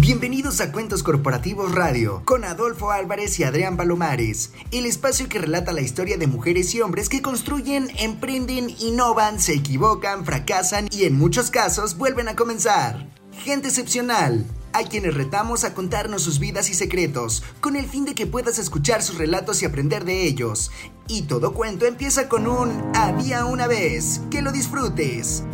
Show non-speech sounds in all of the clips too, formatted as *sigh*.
Bienvenidos a Cuentos Corporativos Radio con Adolfo Álvarez y Adrián Palomares, el espacio que relata la historia de mujeres y hombres que construyen, emprenden, innovan, se equivocan, fracasan y en muchos casos vuelven a comenzar. Gente excepcional, hay quienes retamos a contarnos sus vidas y secretos, con el fin de que puedas escuchar sus relatos y aprender de ellos. Y todo cuento empieza con un había una vez. Que lo disfrutes.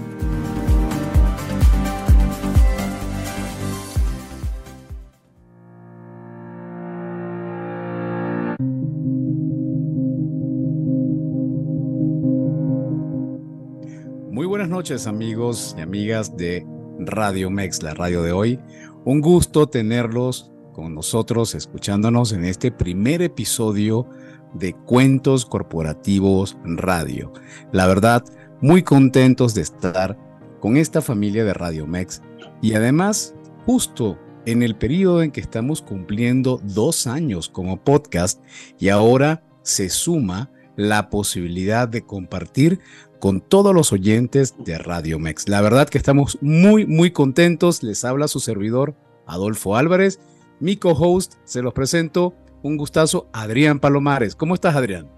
Noches amigos y amigas de Radio Mex, la radio de hoy. Un gusto tenerlos con nosotros escuchándonos en este primer episodio de Cuentos Corporativos Radio. La verdad, muy contentos de estar con esta familia de Radio Mex y además justo en el periodo en que estamos cumpliendo dos años como podcast y ahora se suma la posibilidad de compartir con todos los oyentes de Radio Mex. La verdad que estamos muy, muy contentos. Les habla su servidor Adolfo Álvarez. Mi co-host, se los presento, un gustazo, Adrián Palomares. ¿Cómo estás, Adrián?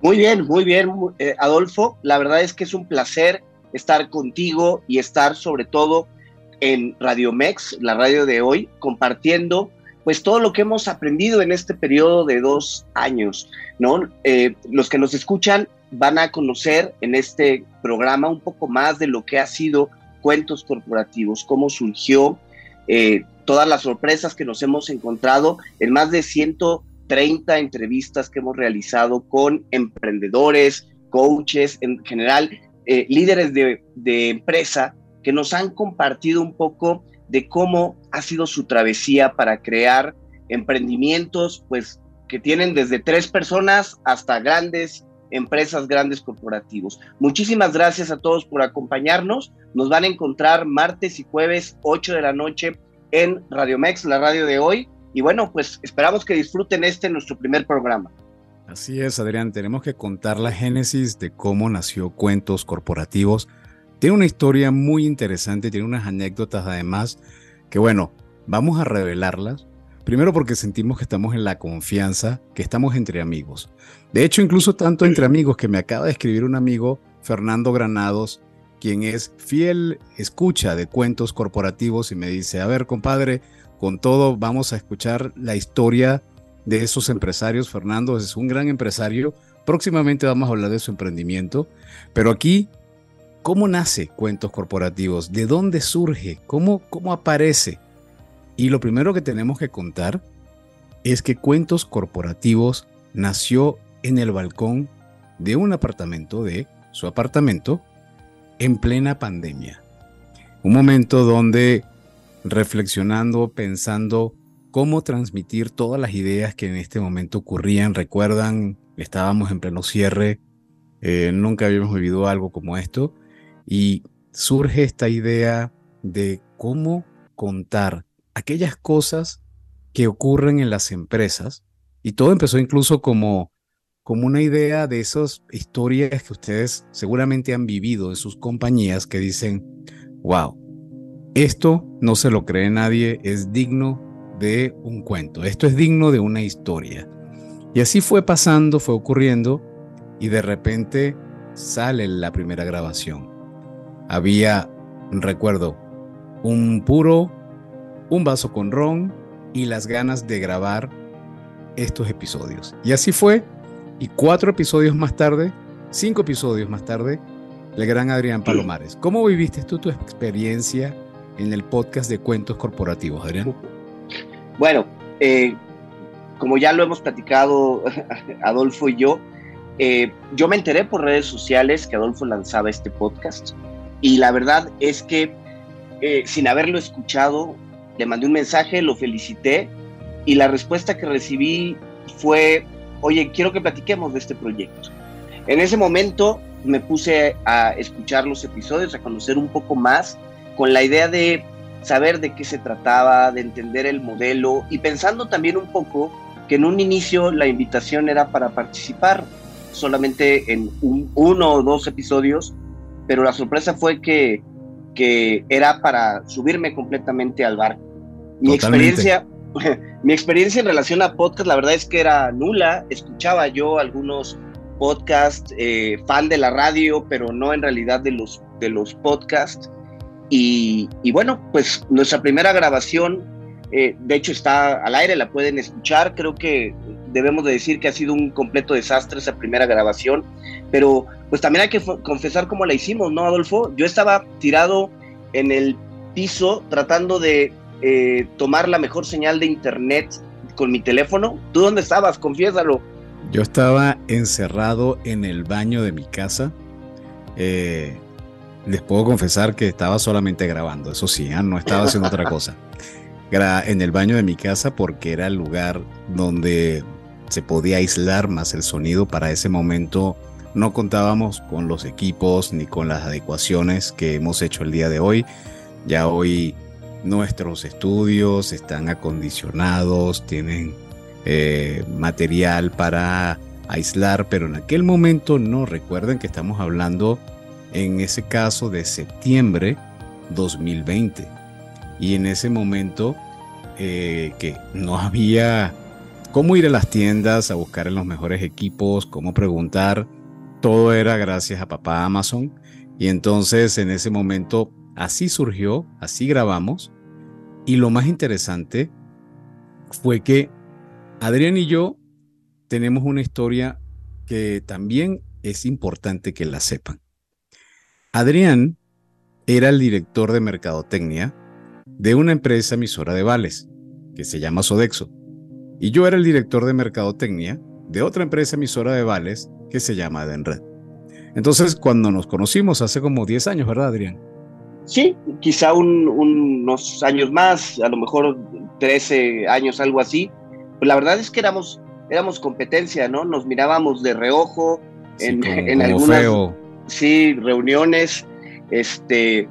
Muy bien, muy bien, eh, Adolfo. La verdad es que es un placer estar contigo y estar sobre todo en Radio Mex, la radio de hoy, compartiendo pues todo lo que hemos aprendido en este periodo de dos años, ¿no? Eh, los que nos escuchan van a conocer en este programa un poco más de lo que ha sido Cuentos Corporativos, cómo surgió, eh, todas las sorpresas que nos hemos encontrado en más de 130 entrevistas que hemos realizado con emprendedores, coaches, en general, eh, líderes de, de empresa que nos han compartido un poco de cómo ha sido su travesía para crear emprendimientos, pues que tienen desde tres personas hasta grandes empresas, grandes corporativos. Muchísimas gracias a todos por acompañarnos. Nos van a encontrar martes y jueves 8 de la noche en Radio Mex, la radio de hoy. Y bueno, pues esperamos que disfruten este nuestro primer programa. Así es, Adrián, tenemos que contar la génesis de cómo nació Cuentos Corporativos. Tiene una historia muy interesante, tiene unas anécdotas además que bueno, vamos a revelarlas. Primero porque sentimos que estamos en la confianza, que estamos entre amigos. De hecho, incluso tanto entre amigos que me acaba de escribir un amigo, Fernando Granados, quien es fiel escucha de cuentos corporativos y me dice, a ver, compadre, con todo vamos a escuchar la historia de esos empresarios. Fernando es un gran empresario. Próximamente vamos a hablar de su emprendimiento. Pero aquí, ¿cómo nace Cuentos Corporativos? ¿De dónde surge? ¿Cómo, cómo aparece? Y lo primero que tenemos que contar es que Cuentos Corporativos nació en el balcón de un apartamento, de su apartamento, en plena pandemia. Un momento donde reflexionando, pensando cómo transmitir todas las ideas que en este momento ocurrían, recuerdan, estábamos en pleno cierre, eh, nunca habíamos vivido algo como esto, y surge esta idea de cómo contar aquellas cosas que ocurren en las empresas, y todo empezó incluso como como una idea de esas historias que ustedes seguramente han vivido en sus compañías que dicen, wow, esto no se lo cree nadie, es digno de un cuento, esto es digno de una historia. Y así fue pasando, fue ocurriendo, y de repente sale la primera grabación. Había, recuerdo, un puro, un vaso con ron y las ganas de grabar estos episodios. Y así fue y cuatro episodios más tarde, cinco episodios más tarde, el gran Adrián Palomares. ¿Cómo viviste tú tu experiencia en el podcast de cuentos corporativos, Adrián? Bueno, eh, como ya lo hemos platicado *laughs* Adolfo y yo, eh, yo me enteré por redes sociales que Adolfo lanzaba este podcast y la verdad es que eh, sin haberlo escuchado, le mandé un mensaje, lo felicité y la respuesta que recibí fue oye, quiero que platiquemos de este proyecto. En ese momento me puse a escuchar los episodios, a conocer un poco más, con la idea de saber de qué se trataba, de entender el modelo y pensando también un poco que en un inicio la invitación era para participar solamente en uno o dos episodios, pero la sorpresa fue que, que era para subirme completamente al barco. Mi experiencia, *laughs* mi experiencia en relación a podcast, la verdad es que era nula. Escuchaba yo algunos podcasts, eh, fan de la radio, pero no en realidad de los, de los podcasts. Y, bueno, pues nuestra primera grabación, eh, de hecho está al aire, la pueden escuchar. Creo que debemos de decir que ha sido un completo desastre esa primera grabación, pero pues también hay que confesar cómo la hicimos, ¿no, Adolfo? Yo estaba tirado en el piso tratando de eh, tomar la mejor señal de internet con mi teléfono. ¿Tú dónde estabas? Confiésalo. Yo estaba encerrado en el baño de mi casa. Eh, les puedo confesar que estaba solamente grabando, eso sí, ¿ah? no estaba haciendo otra cosa. En el baño de mi casa porque era el lugar donde se podía aislar más el sonido. Para ese momento no contábamos con los equipos ni con las adecuaciones que hemos hecho el día de hoy. Ya hoy nuestros estudios están acondicionados, tienen eh, material para aislar, pero en aquel momento no. Recuerden que estamos hablando en ese caso de septiembre 2020. Y en ese momento eh, que no había cómo ir a las tiendas a buscar los mejores equipos, cómo preguntar, todo era gracias a papá Amazon. Y entonces en ese momento así surgió, así grabamos. Y lo más interesante fue que Adrián y yo tenemos una historia que también es importante que la sepan. Adrián era el director de mercadotecnia de una empresa emisora de vales que se llama Sodexo. Y yo era el director de mercadotecnia de otra empresa emisora de vales que se llama Edenred. Entonces, cuando nos conocimos hace como 10 años, ¿verdad, Adrián? Sí, quizá unos años más, a lo mejor 13 años, algo así. Pues la verdad es que éramos, éramos competencia, ¿no? Nos mirábamos de reojo en, en algunas sí, reuniones, este,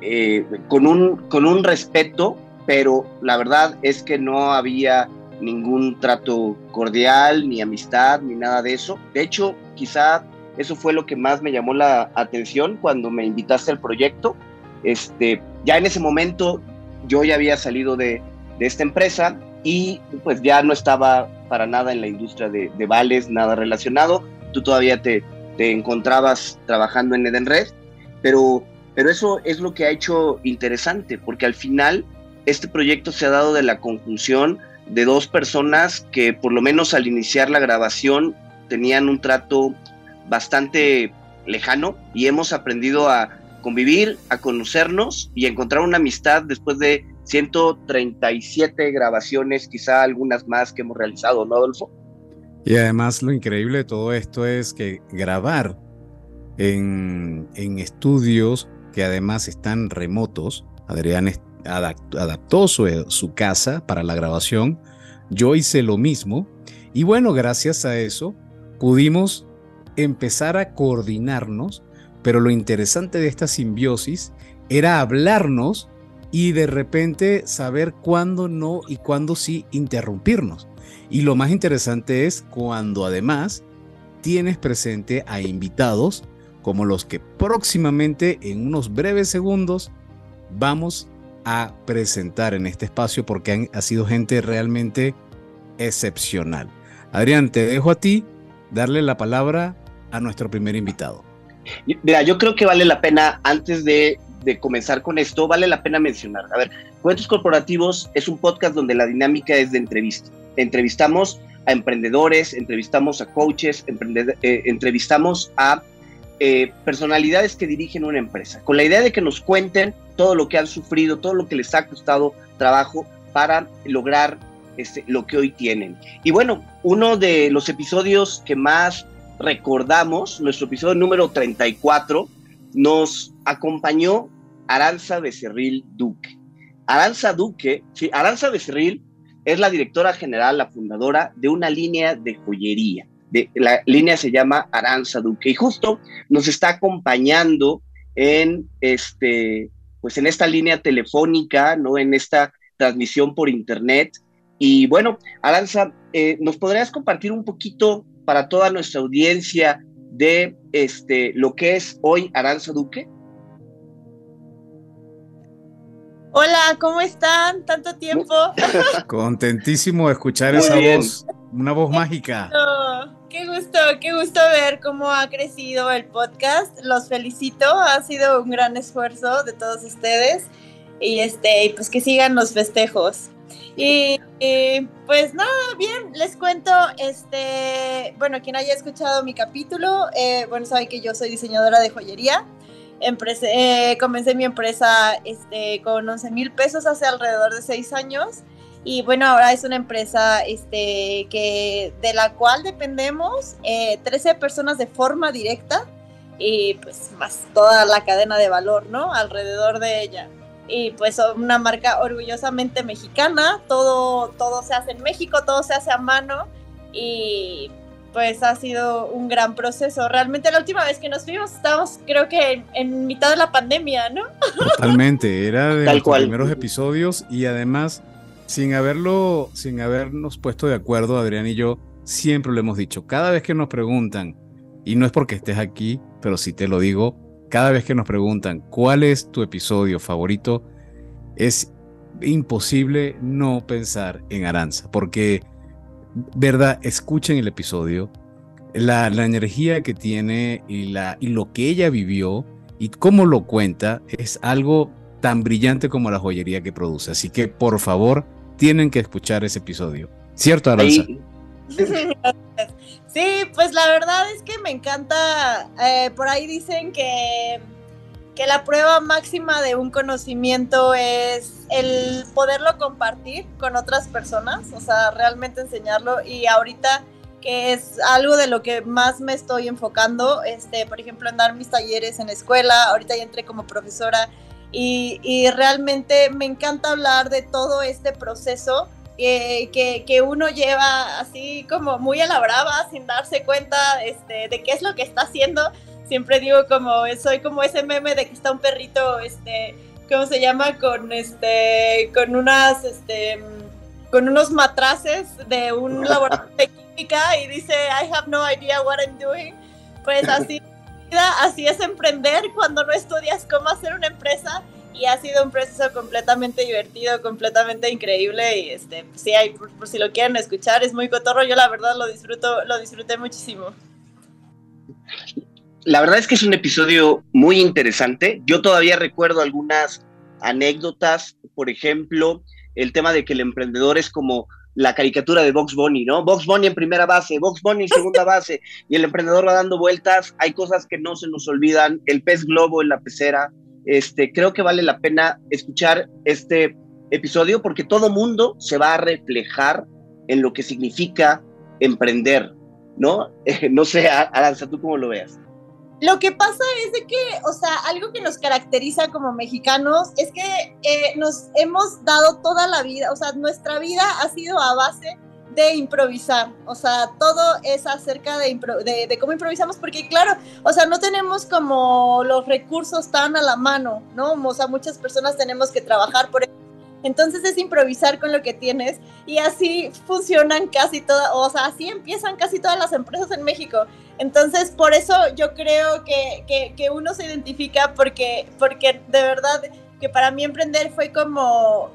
eh, con, un, con un respeto, pero la verdad es que no había ningún trato cordial, ni amistad, ni nada de eso. De hecho, quizá eso fue lo que más me llamó la atención cuando me invitaste al proyecto. Este, ya en ese momento yo ya había salido de, de esta empresa y pues ya no estaba para nada en la industria de, de vales, nada relacionado. Tú todavía te, te encontrabas trabajando en Edenred, pero, pero eso es lo que ha hecho interesante, porque al final este proyecto se ha dado de la conjunción de dos personas que por lo menos al iniciar la grabación tenían un trato bastante lejano y hemos aprendido a convivir, a conocernos y encontrar una amistad después de 137 grabaciones, quizá algunas más que hemos realizado, ¿no, Adolfo? Y además lo increíble de todo esto es que grabar en, estudios que además están remotos, Adrián adaptó su, su casa para la grabación, yo hice lo mismo y bueno, gracias a eso pudimos empezar a coordinarnos, pero lo interesante de esta simbiosis era hablarnos y de repente saber cuándo no y cuándo sí interrumpirnos. Y lo más interesante es cuando además tienes presente a invitados como los que próximamente en unos breves segundos vamos a presentar en este espacio porque han, ha sido gente realmente excepcional. Adrián, te dejo a ti darle la palabra a nuestro primer invitado. Mira, yo creo que vale la pena, antes de, comenzar con esto, vale la pena mencionar. A ver, Cuentos Corporativos es un podcast donde la dinámica es de entrevista entrevistamos a emprendedores, entrevistamos a coaches, eh, entrevistamos a eh, personalidades que dirigen una empresa, con la idea de que nos cuenten todo lo que han sufrido, todo lo que les ha costado trabajo para lograr este, lo que hoy tienen. Y bueno, uno de los episodios que más recordamos, nuestro episodio número 34, nos acompañó Aranza Becerril Duque. Aranza Duque, sí, Aranza Becerril es la directora general, la fundadora de una línea de joyería. La línea se llama Aranza Duque y justo nos está acompañando en este pues en esta línea telefónica, ¿no? En esta transmisión por internet. Y bueno, Aranza, eh, ¿nos podrías compartir un poquito para toda nuestra audiencia de este, lo que es hoy Aranza Duque? Hola, ¿cómo están? Tanto tiempo. *laughs* Contentísimo de escuchar esa voz, una voz mágica. Qué gusto, qué gusto ver cómo ha crecido el podcast. Los felicito, ha sido un gran esfuerzo de todos ustedes y este, pues que sigan los festejos. Y, pues nada, bien, les cuento, este, bueno, quien haya escuchado mi capítulo, eh, bueno, saben que yo soy diseñadora de joyería. Eh, comencé mi empresa este, con 11 mil pesos hace alrededor de 6 años y bueno, ahora es una empresa este, que, de la cual dependemos 13 eh, personas de forma directa y pues más toda la cadena de valor, ¿no? Alrededor de ella y pues una marca orgullosamente mexicana, todo, todo se hace en México, todo se hace a mano y pues ha sido un gran proceso. Realmente la última vez que nos vimos estábamos creo que en, mitad de la pandemia, ¿no? Totalmente, era de los primeros episodios y además sin haberlo, sin habernos puesto de acuerdo, Adrián y yo, siempre lo hemos dicho, cada vez que nos preguntan, y no es porque estés aquí, pero si te lo digo, cada vez que nos preguntan cuál es tu episodio favorito, es imposible no pensar en Aranza, porque, verdad, escuchen el episodio, la, energía que tiene y, la, y lo que ella vivió y cómo lo cuenta es algo tan brillante como la joyería que produce. Así que, por favor, tienen que escuchar ese episodio. ¿Cierto, Aranza? Sí, *laughs* pues la verdad es que me encanta, eh, por ahí dicen que, que la prueba máxima de un conocimiento es el poderlo compartir con otras personas, o sea, realmente enseñarlo. Y ahorita que es algo de lo que más me estoy enfocando, este, por ejemplo, en dar mis talleres en la escuela, ahorita ya entré como profesora y, y realmente me encanta hablar de todo este proceso que, que, uno lleva así como muy a la brava, sin darse cuenta este, de qué es lo que está haciendo. Siempre digo como, soy como ese meme de que está un perrito, este, ¿cómo se llama? Con este, con unas, este, con unos matraces de un *laughs* laboratorio de química y dice, I have no idea what I'm doing. Pues así, *laughs* así es emprender cuando no estudias cómo hacer una empresa y ha sido un proceso completamente divertido, completamente increíble y este, pues sí, hay, por, si lo quieren escuchar, es muy cotorro, yo la verdad lo disfruto, lo disfruté muchísimo. La verdad es que es un episodio muy interesante. Yo todavía recuerdo algunas anécdotas, por ejemplo, el tema de que el emprendedor es como la caricatura de Box Bunny, ¿no? Box Bunny en primera base, Box Bunny en segunda *laughs* base, y el emprendedor va dando vueltas, hay cosas que no se nos olvidan, el pez globo en la pecera, este, creo que vale la pena escuchar este episodio porque todo mundo se va a reflejar en lo que significa emprender, ¿no? *laughs* no sé, Aranza, ¿tú cómo lo veas? Lo que pasa es de que, o sea, algo que nos caracteriza como mexicanos es que eh, nos hemos dado toda la vida, o sea, nuestra vida ha sido a base de improvisar, o sea, todo es acerca de, cómo improvisamos, porque claro, o sea, no tenemos como los recursos tan a la mano, ¿no? O sea, muchas personas tenemos que trabajar por eso. Entonces es improvisar con lo que tienes y así funcionan casi todas, o sea, así empiezan casi todas las empresas en México. Entonces, por eso yo creo que, que, que uno se identifica porque, porque de verdad que para mí emprender fue como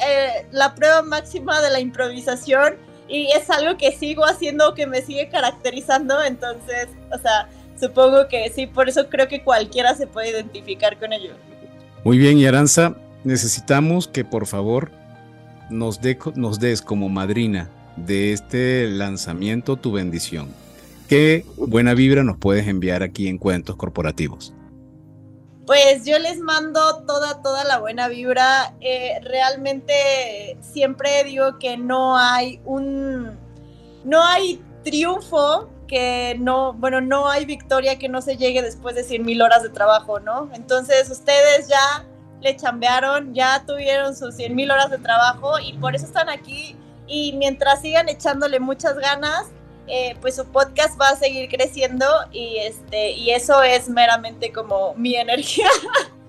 eh, la prueba máxima de la improvisación y es algo que sigo haciendo, que me sigue caracterizando, entonces, o sea, supongo que sí, por eso creo que cualquiera se puede identificar con ello. Muy bien, y Aranza, necesitamos que por favor nos, nos des como madrina de este lanzamiento tu bendición. ¿Qué buena vibra nos puedes enviar aquí en Cuentos Corporativos? Pues yo les mando toda, toda la buena vibra. Eh, realmente siempre digo que no hay un, no hay triunfo que no, bueno, no hay victoria que no se llegue después de 100 mil horas de trabajo, ¿no? Entonces ustedes ya le chambearon, ya tuvieron sus 100 mil horas de trabajo y por eso están aquí. Y mientras sigan echándole muchas ganas, eh, pues su podcast va a seguir creciendo y, este, y eso es meramente como mi energía.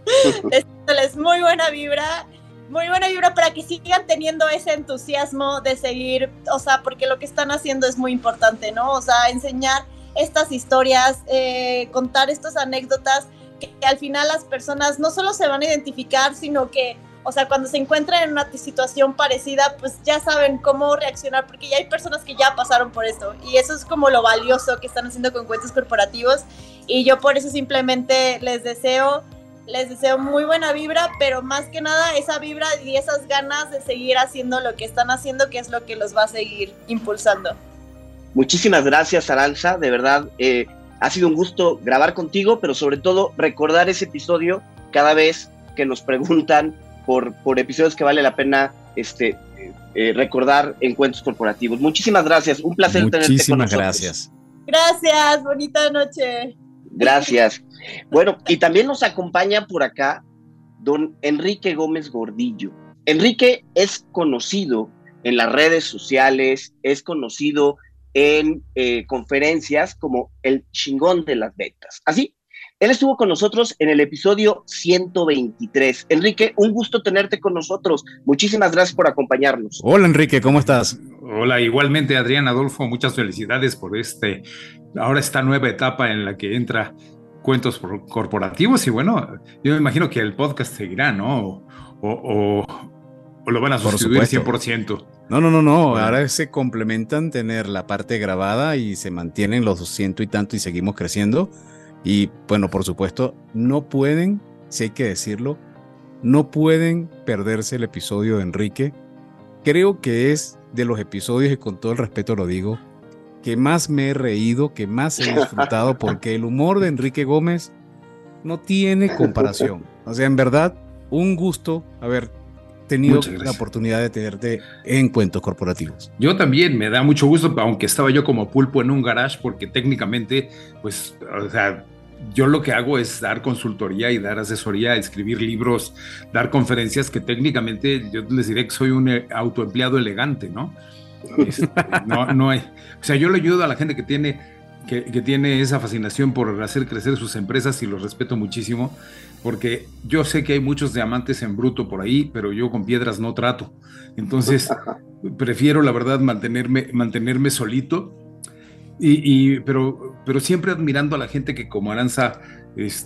*laughs* es muy buena vibra, muy buena vibra para que sigan teniendo ese entusiasmo de seguir, o sea, porque lo que están haciendo es muy importante, ¿no? O sea, enseñar estas historias, eh, contar estas anécdotas que, al final las personas no solo se van a identificar, sino que o sea, cuando se encuentran en una situación parecida, pues ya saben cómo reaccionar, porque ya hay personas que ya pasaron por esto. Y eso es como lo valioso que están haciendo con cuentos corporativos. Y yo por eso simplemente les deseo, les deseo muy buena vibra, pero más que nada esa vibra y esas ganas de seguir haciendo lo que están haciendo, que es lo que los va a seguir impulsando. Muchísimas gracias, Aranza. De verdad, eh, ha sido un gusto grabar contigo, pero sobre todo recordar ese episodio cada vez que nos preguntan por, por episodios que vale la pena este, eh, recordar encuentros corporativos. Muchísimas gracias, un placer tenerte con nosotros. gracias. Gracias, bonita noche. Gracias. Bueno, y también nos acompaña por acá don Enrique Gómez Gordillo. Enrique es conocido en las redes sociales, es conocido en eh, conferencias como el chingón de las ventas. Así, él estuvo con nosotros en el episodio 123. Enrique, un gusto tenerte con nosotros. Muchísimas gracias por acompañarnos. Hola Enrique, ¿cómo estás? Hola, igualmente Adrián Adolfo, muchas felicidades por este, ahora esta nueva etapa en la que entra cuentos corporativos y bueno, yo me imagino que el podcast seguirá, ¿no? O, lo van a sustituir 100%. No, no, no, no. Ahora se complementan tener la parte grabada y se mantienen los 200 y tanto y seguimos creciendo y bueno, por supuesto, no pueden, si hay que decirlo, no pueden perderse el episodio de Enrique. Creo que es de los episodios, y con todo el respeto lo digo, que más me he reído, que más he disfrutado, *laughs* porque el humor de Enrique Gómez no tiene comparación. O sea, en verdad, un gusto haber tenido la oportunidad de tenerte en cuentos corporativos. Yo también, me da mucho gusto, aunque estaba yo como pulpo en un garage, porque técnicamente, pues, o sea, yo lo que hago es dar consultoría y dar asesoría, escribir libros, dar conferencias que técnicamente yo les diré que soy un eh, autoempleado elegante, ¿no? Este, no, no hay, o sea, yo le ayudo a la gente que tiene, que, que, tiene esa fascinación por hacer crecer sus empresas y los respeto muchísimo, porque yo sé que hay muchos diamantes en bruto por ahí, pero yo con piedras no trato. Entonces, *laughs* prefiero, la verdad, mantenerme, mantenerme solito y, pero, pero siempre admirando a la gente que como Aranza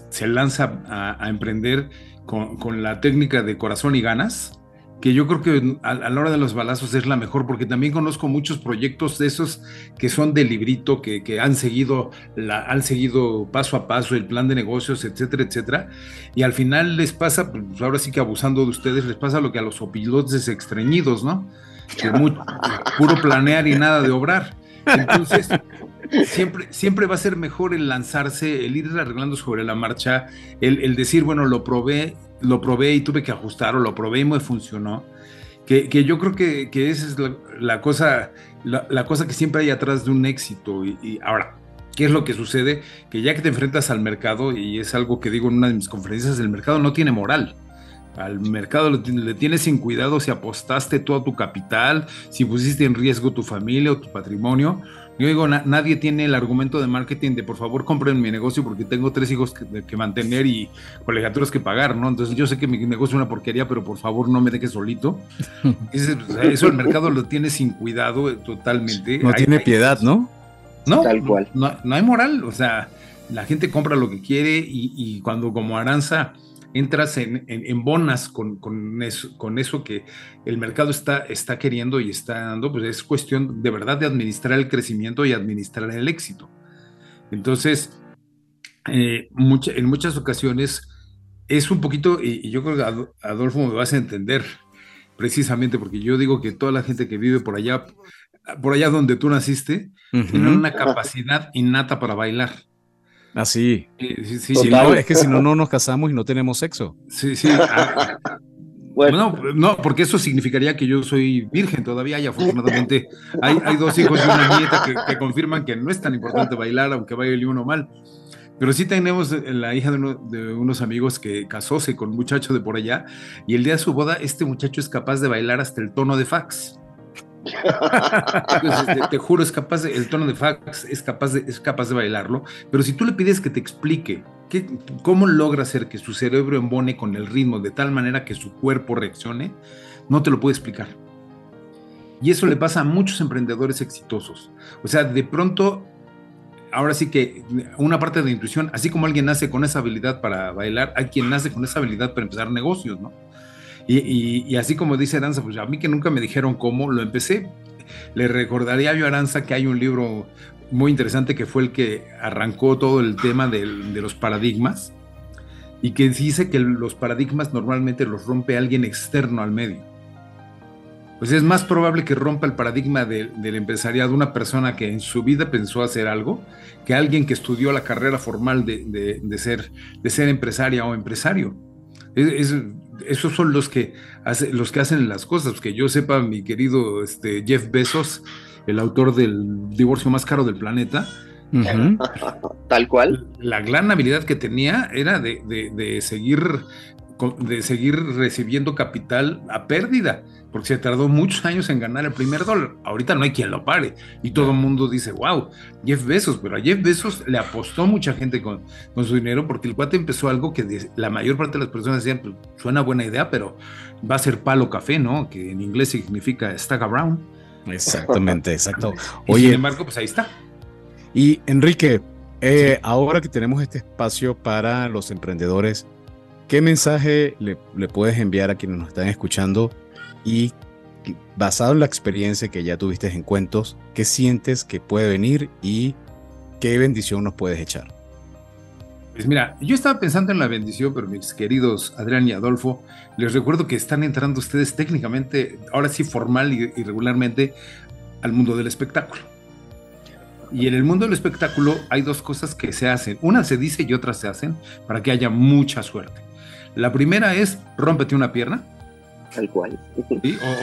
se lanza a, emprender con, la técnica de corazón y ganas, que yo creo que a, la hora de los balazos es la mejor, porque también conozco muchos proyectos de esos que son de librito, que, que han, seguido la, han seguido paso a paso el plan de negocios, etcétera, etcétera, y al final les pasa, pues ahora sí que abusando de ustedes, les pasa lo que a los opilotes extrañidos, ¿no? Que puro planear y nada de obrar. Entonces, siempre, siempre va a ser mejor el lanzarse, el ir arreglando sobre la marcha, el, decir, bueno, lo probé, lo probé y tuve que ajustar, o lo probé y me funcionó. Que, yo creo que, esa es la, cosa, la, cosa que siempre hay atrás de un éxito. Y, ahora, ¿qué es lo que sucede? Que ya que te enfrentas al mercado, y es algo que digo en una de mis conferencias, el mercado no tiene moral. Al mercado le tienes sin cuidado si apostaste todo tu capital, si pusiste en riesgo tu familia o tu patrimonio. Yo digo, nadie tiene el argumento de marketing de por favor compren mi negocio porque tengo tres hijos que, mantener y colegiaturas que pagar, ¿no? Entonces yo sé que mi negocio es una porquería, pero por favor no me dejes solito. *laughs* eso el mercado lo tiene sin cuidado eh, totalmente. No tiene piedad, ¿no? No, tal cual. No, no, hay moral, o sea, la gente compra lo que quiere y, y cuando como Aranza entras en, bonas con, eso, con eso que el mercado está, está queriendo y está dando, pues es cuestión de verdad de administrar el crecimiento y administrar el éxito. Entonces, eh, en muchas ocasiones es un poquito, y, yo creo que Adolfo me vas a entender precisamente porque yo digo que toda la gente que vive por allá, por allá donde tú naciste, tiene una capacidad innata para bailar. Ah, sí. sí, sí, es que si no, no nos casamos y no tenemos sexo. Sí, sí. Ah, bueno. No, porque eso significaría que yo soy virgen todavía y afortunadamente hay, hay dos hijos y una nieta que, confirman que no es tan importante bailar, aunque baile uno mal. Pero sí tenemos la hija de, de, unos amigos que casóse con un muchacho de por allá y el día de su boda este muchacho es capaz de bailar hasta el tono de fax. Este, te, juro, es capaz de, el tono de fax es capaz de, es capaz de bailarlo, pero si tú le pides que te explique cómo logra hacer que su cerebro embone con el ritmo de tal manera que su cuerpo reaccione, no te lo puede explicar. Y eso le pasa a muchos emprendedores exitosos. O sea, de pronto, ahora sí que una parte de intuición, así como alguien nace con esa habilidad para bailar, hay quien nace con esa habilidad para empezar negocios, ¿no? Y, así como dice Aranza, pues a mí que nunca me dijeron cómo, lo empecé. Le recordaría a yo Aranza que hay un libro muy interesante que fue el que arrancó todo el tema de los paradigmas y que dice que los paradigmas normalmente los rompe alguien externo al medio. Pues es más probable que rompa el paradigma del empresariado una persona que en su vida pensó hacer algo que alguien que estudió la carrera formal de, ser, de ser empresaria o empresario. Esos son los que, los que hacen las cosas. Que yo sepa, mi querido este, Jeff Bezos, el autor del divorcio más caro del planeta, *laughs* Tal cual. La gran habilidad que tenía era de, seguir de seguir recibiendo capital a pérdida, porque se tardó muchos años en ganar el primer dólar. Ahorita no hay quien lo pare. Y todo el mundo dice, wow, Jeff Bezos, pero a Jeff Bezos le apostó mucha gente con, con su dinero porque el cuate empezó algo que la mayor parte de las personas decían, pues, suena buena idea, pero va a ser palo café, ¿no? Que en inglés significa stack brown. Exactamente, exacto. *laughs* Oye, sin embargo, pues ahí está. Y Enrique, eh, ahora que tenemos este espacio para los emprendedores, ¿qué mensaje le, puedes enviar a quienes nos están escuchando? Y basado en la experiencia que ya tuviste en cuentos, ¿qué sientes que puede venir y qué bendición nos puedes echar? Pues mira, yo estaba pensando en la bendición, pero mis queridos Adrián y Adolfo, les recuerdo que están entrando ustedes técnicamente, ahora sí formal y regularmente, al mundo del espectáculo. Y en el mundo del espectáculo hay dos cosas que se hacen. Una se dice y otra se hacen para que haya mucha suerte. La primera es rómpete una pierna. Tal cual.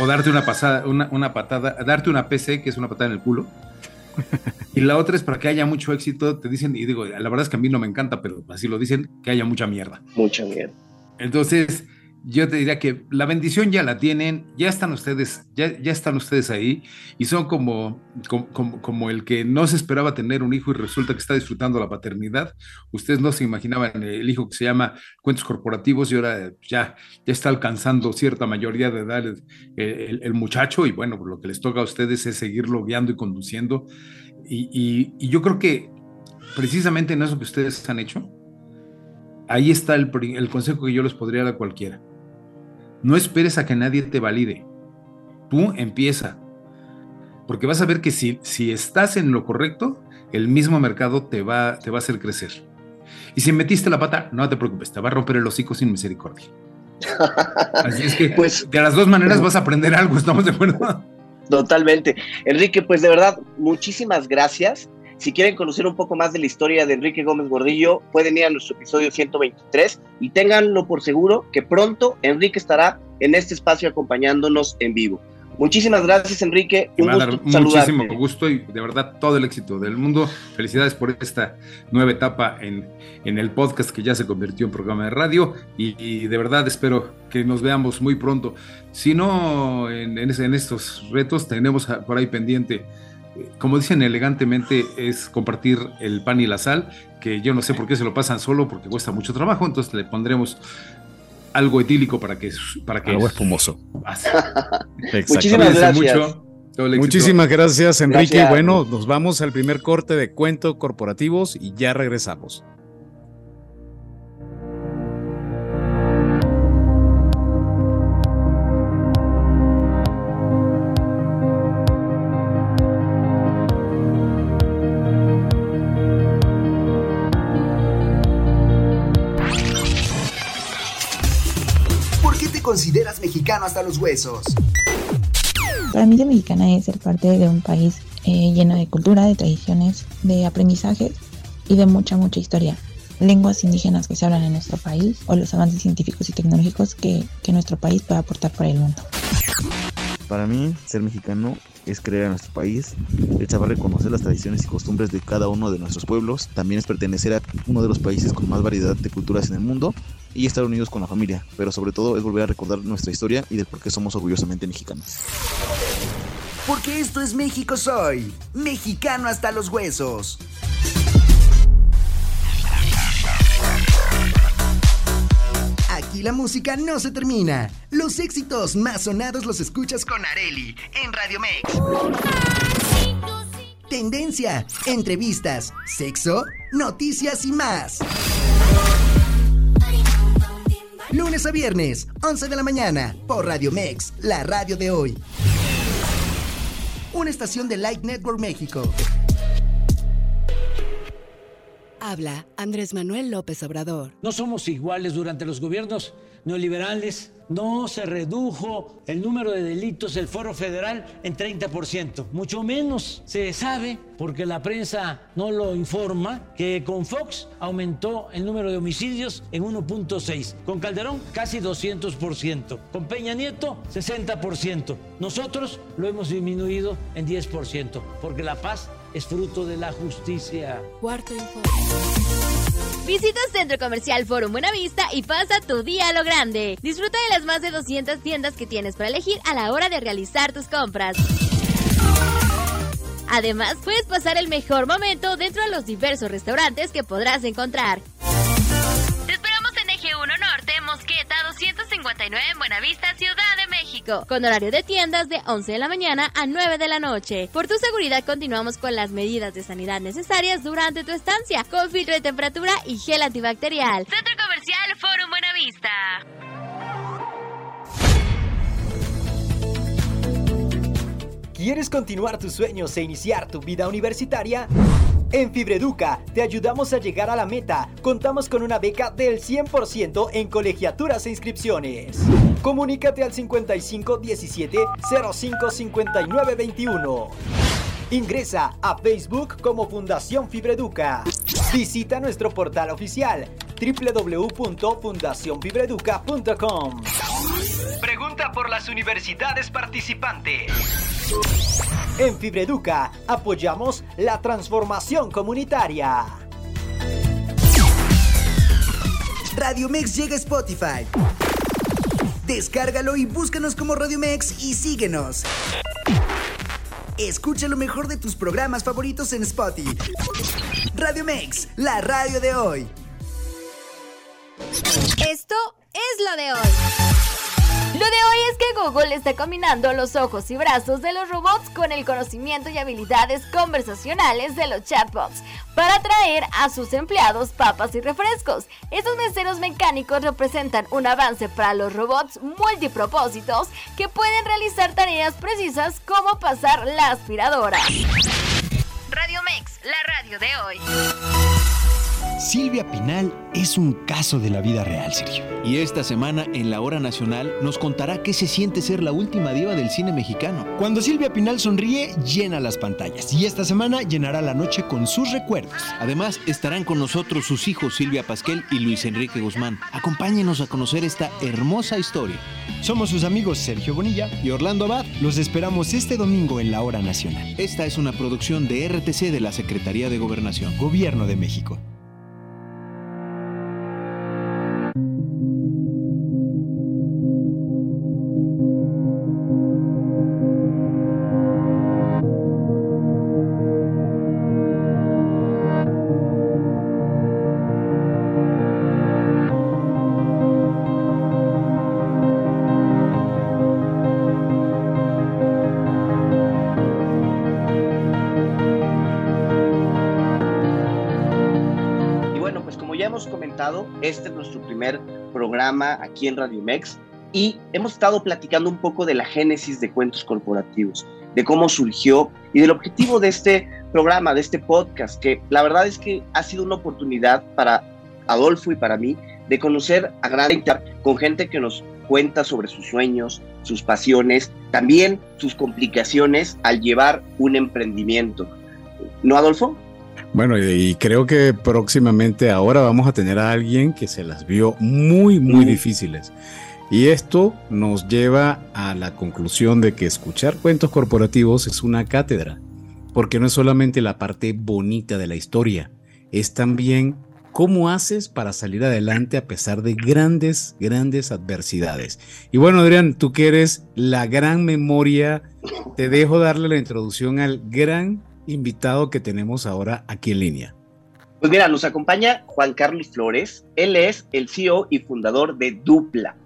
O, darte una pasada, una, patada, darte una PC, que es una patada en el culo. *laughs* y la otra es para que haya mucho éxito, te dicen, y digo, la verdad es que a mí no me encanta, pero así lo dicen, que haya mucha mierda. Mucha mierda. Entonces, yo te diría que la bendición ya la tienen, ya están ustedes, ya, ya están ustedes ahí y son como, como, como, el que no se esperaba tener un hijo y resulta que está disfrutando la paternidad. Ustedes no se imaginaban el hijo que se llama cuentos corporativos y ahora ya, ya está alcanzando cierta mayoría de edad el, muchacho y bueno, lo que les toca a ustedes es seguirlo guiando y conduciendo. Y, y, yo creo que precisamente en eso que ustedes han hecho, ahí está el, el consejo que yo les podría dar a cualquiera no esperes a que nadie te valide. Tú empieza. Porque vas a ver que si, si estás en lo correcto, el mismo mercado te va, te va a hacer crecer. Y si metiste la pata, no te preocupes, te va a romper el hocico sin misericordia. *laughs* Así es que pues, de las dos maneras vas a aprender algo, ¿estamos de acuerdo? Totalmente. Enrique, pues de verdad, muchísimas gracias. Si quieren conocer un poco más de la historia de Enrique Gómez Gordillo, pueden ir a nuestro episodio 123 y ténganlo por seguro que pronto Enrique estará en este espacio acompañándonos en vivo. Muchísimas gracias, Enrique. Un gusto muchísimo gusto y de verdad todo el éxito del mundo. Felicidades por esta nueva etapa en, en el podcast que ya se convirtió en programa de radio y, de verdad espero que nos veamos muy pronto. Si no, en, en estos retos tenemos por ahí pendiente como dicen elegantemente, es compartir el pan y la sal, que yo no sé por qué se lo pasan solo, porque cuesta mucho trabajo, entonces le pondremos algo etílico para que... Para que algo espumoso. *laughs* Muchísimas gracias. Muchísimas gracias, Enrique. Bueno, nos vamos al primer corte de cuento corporativos y ya regresamos. Consideras mexicano hasta los huesos? Para mí ser mexicana es ser parte de un país eh, lleno de cultura, de tradiciones, de aprendizajes y de mucha, mucha historia. Lenguas indígenas que se hablan en nuestro país o los avances científicos y tecnológicos que, que nuestro país puede aportar para el mundo. Para mí, ser mexicano es creer en nuestro país, es saber reconocer las tradiciones y costumbres de cada uno de nuestros pueblos, también es pertenecer a uno de los países con más variedad de culturas en el mundo y estar unidos con la familia, pero sobre todo es volver a recordar nuestra historia y del por qué somos orgullosamente mexicanos. Porque esto es México Soy, mexicano hasta los huesos. Aquí la música no se termina. Los éxitos más sonados los escuchas con Areli en Radio Mex. Tendencia, entrevistas, sexo, noticias y más. Lunes a viernes, 11 de la mañana, por Radio Mex, la radio de hoy. Una estación de Light Network México. Habla Andrés Manuel López Obrador. No somos iguales durante los gobiernos neoliberales no se redujo el número de delitos del foro federal en 30%. Mucho menos se sabe, porque la prensa no lo informa, que con Fox aumentó el número de homicidios en 1.6. Con Calderón casi 200%. Con Peña Nieto 60%. Nosotros lo hemos disminuido en 10%, porque la paz es fruto de la justicia. Cuarto informe. Visita Centro Comercial Forum Buenavista y pasa tu día a lo grande. Disfruta de las más de 200 tiendas que tienes para elegir a la hora de realizar tus compras. Además, puedes pasar el mejor momento dentro de los diversos restaurantes que podrás encontrar. Te esperamos en Eje 1 Norte, Mosqueta 259 en Buenavista, Ciudad de Con horario de tiendas de 11 de la mañana a 9 de la noche. Por tu seguridad continuamos con las medidas de sanidad necesarias durante tu estancia, con filtro de temperatura y gel antibacterial. Centro Comercial Forum Buenavista. ¿Quieres continuar tus sueños e iniciar tu vida universitaria? En Fibreduca te ayudamos a llegar a la meta. Contamos con una beca del 100% en colegiaturas e inscripciones. Comunícate al 55 17 05 59 21. Ingresa a Facebook como Fundación Fibreduca. Visita nuestro portal oficial www.fundacionfibreduca.com. Pregunta por las universidades participantes. En Fibreduca apoyamos la transformación comunitaria. Radio Mex llega a Spotify. Descárgalo y búscanos como Radio Mex y síguenos. Escucha lo mejor de tus programas favoritos en Spotify. Radio Mex, la radio de hoy. Esto es lo de hoy. Lo de hoy es que Google está combinando los ojos y brazos de los robots con el conocimiento y habilidades conversacionales de los chatbots para atraer a sus empleados papas y refrescos. Estos meseros mecánicos representan un avance para los robots multipropósitos que pueden realizar tareas precisas como pasar la aspiradora. Radio Mex, la radio de hoy. Silvia Pinal es un caso de la vida real, Sergio. Y esta semana en la Hora Nacional nos contará qué se siente ser la última diva del cine mexicano. Cuando Silvia Pinal sonríe, llena las pantallas. Y esta semana llenará la noche con sus recuerdos. Además, estarán con nosotros sus hijos Silvia Pasquel y Luis Enrique Guzmán. Acompáñenos a conocer esta hermosa historia. Somos sus amigos Sergio Bonilla y Orlando Abad. Los esperamos este domingo en la Hora Nacional. Esta es una producción de RTC de la Secretaría de Gobernación. Gobierno de México. Este es nuestro primer programa aquí en Radio Mex y hemos estado platicando un poco de la génesis de cuentos corporativos, de cómo surgió y del objetivo de este programa, de este podcast, que la verdad es que ha sido una oportunidad para Adolfo y para mí de conocer a gran con gente que nos cuenta sobre sus sueños, sus pasiones, también sus complicaciones al llevar un emprendimiento. ¿No, Adolfo? Bueno, y creo que próximamente ahora vamos a tener a alguien que se las vio muy, muy difíciles. Y esto nos lleva a la conclusión de que escuchar cuentos corporativos es una cátedra, porque no es solamente la parte bonita de la historia, es también cómo haces para salir adelante a pesar de grandes, grandes adversidades. Y bueno, Adrián, tú que eres la gran memoria, te dejo darle la introducción al gran invitado que tenemos ahora aquí en línea? Pues mira, nos acompaña Juan Carlos Flores. Él es el CEO y fundador de Dupla.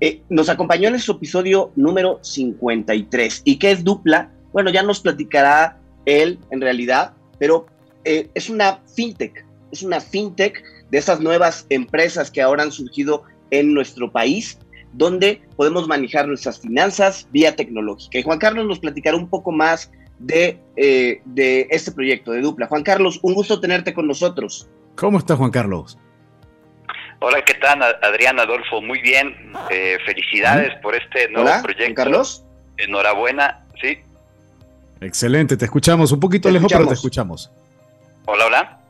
Eh, nos acompañó en su episodio número 53. ¿Y qué es Dupla? Bueno, ya nos platicará él en realidad, pero eh, es una fintech. Es una fintech de esas nuevas empresas que ahora han surgido en nuestro país donde podemos manejar nuestras finanzas vía tecnológica. Y Juan Carlos nos platicará un poco más de, eh, de este proyecto de Dupla. Juan Carlos, un gusto tenerte con nosotros. ¿Cómo estás, Juan Carlos? Hola, ¿qué tal, Adrián Adolfo? Muy bien, eh, felicidades por este nuevo proyecto. Juan Carlos. Enhorabuena, sí. Excelente, te escuchamos, un poquito lejos, pero te escuchamos. Hola, hola.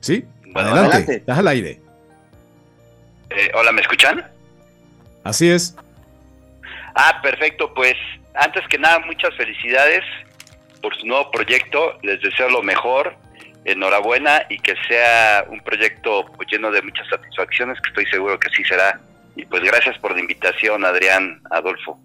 Sí, adelante, estás al aire. Eh, hola, ¿me escuchan? Así es. Ah, perfecto. Pues antes que nada, muchas felicidades por su nuevo proyecto. Les deseo lo mejor. Enhorabuena y que sea un proyecto pues, lleno de muchas satisfacciones, que estoy seguro que así será. Y pues gracias por la invitación, Adrián, Adolfo.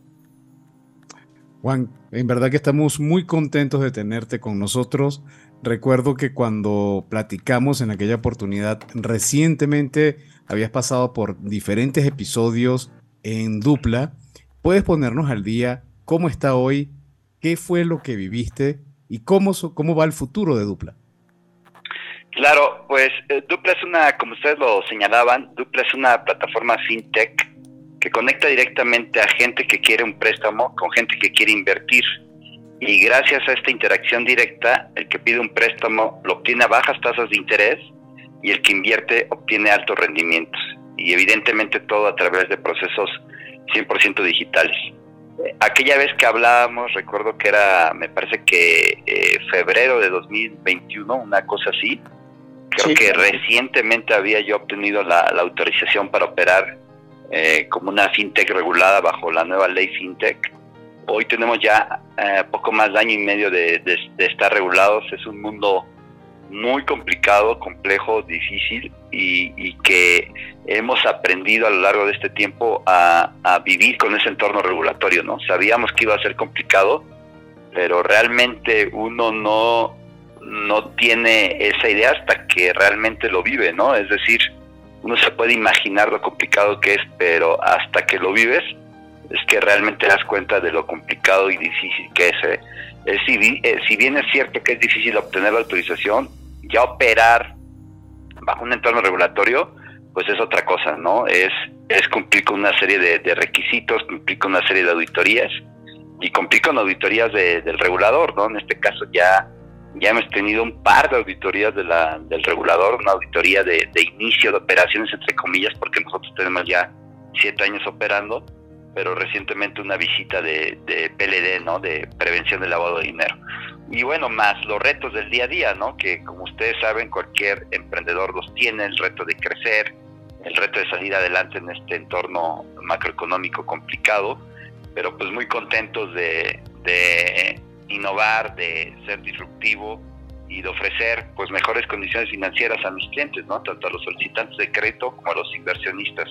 Juan, en verdad que estamos muy contentos de tenerte con nosotros. Recuerdo que cuando platicamos en aquella oportunidad, recientemente habías pasado por diferentes episodios en dupla. ¿Puedes ponernos al día cómo está hoy, qué fue lo que viviste y cómo, cómo va el futuro de dupla? Claro, pues eh, Dupla es una, como ustedes lo señalaban, Dupla es una plataforma fintech que conecta directamente a gente que quiere un préstamo con gente que quiere invertir. Y gracias a esta interacción directa, el que pide un préstamo lo obtiene a bajas tasas de interés y el que invierte obtiene altos rendimientos y evidentemente todo a través de procesos 100% digitales. Aquella vez que hablábamos, recuerdo que era, me parece que eh, febrero de 2021, una cosa así. Creo que recientemente había yo obtenido la, autorización para operar eh, como una fintech regulada bajo la nueva ley fintech. Hoy tenemos ya eh, poco más de año y medio de, de estar regulados. Es un mundo muy complicado, complejo, difícil y, que hemos aprendido a lo largo de este tiempo a, vivir con ese entorno regulatorio, ¿no? Sabíamos que iba a ser complicado, pero realmente uno no, no tiene esa idea hasta que realmente lo vive, ¿no? Es decir, uno se puede imaginar lo complicado que es, pero hasta que lo vives es que realmente das cuenta de lo complicado y difícil que es. ¿eh? eh, si bien es cierto que es difícil obtener la autorización, ya operar bajo un entorno regulatorio, pues es otra cosa, ¿no? Es, es cumplir con una serie de, requisitos, cumplir con una serie de auditorías y cumplir con auditorías del regulador, ¿no? En este caso ya, ya hemos tenido un par de auditorías de la, del regulador, una auditoría de, inicio de operaciones, entre comillas, porque nosotros tenemos ya siete años operando, pero recientemente una visita de, de PLD, ¿no? De prevención del lavado de dinero y bueno, más los retos del día a día, ¿no? Que como ustedes saben, cualquier emprendedor los tiene, el reto de crecer, el reto de salir adelante en este entorno macroeconómico complicado, pero pues muy contentos de, innovar, de ser disruptivo y de ofrecer pues mejores condiciones financieras a mis clientes, ¿no? Tanto a los solicitantes de crédito como a los inversionistas.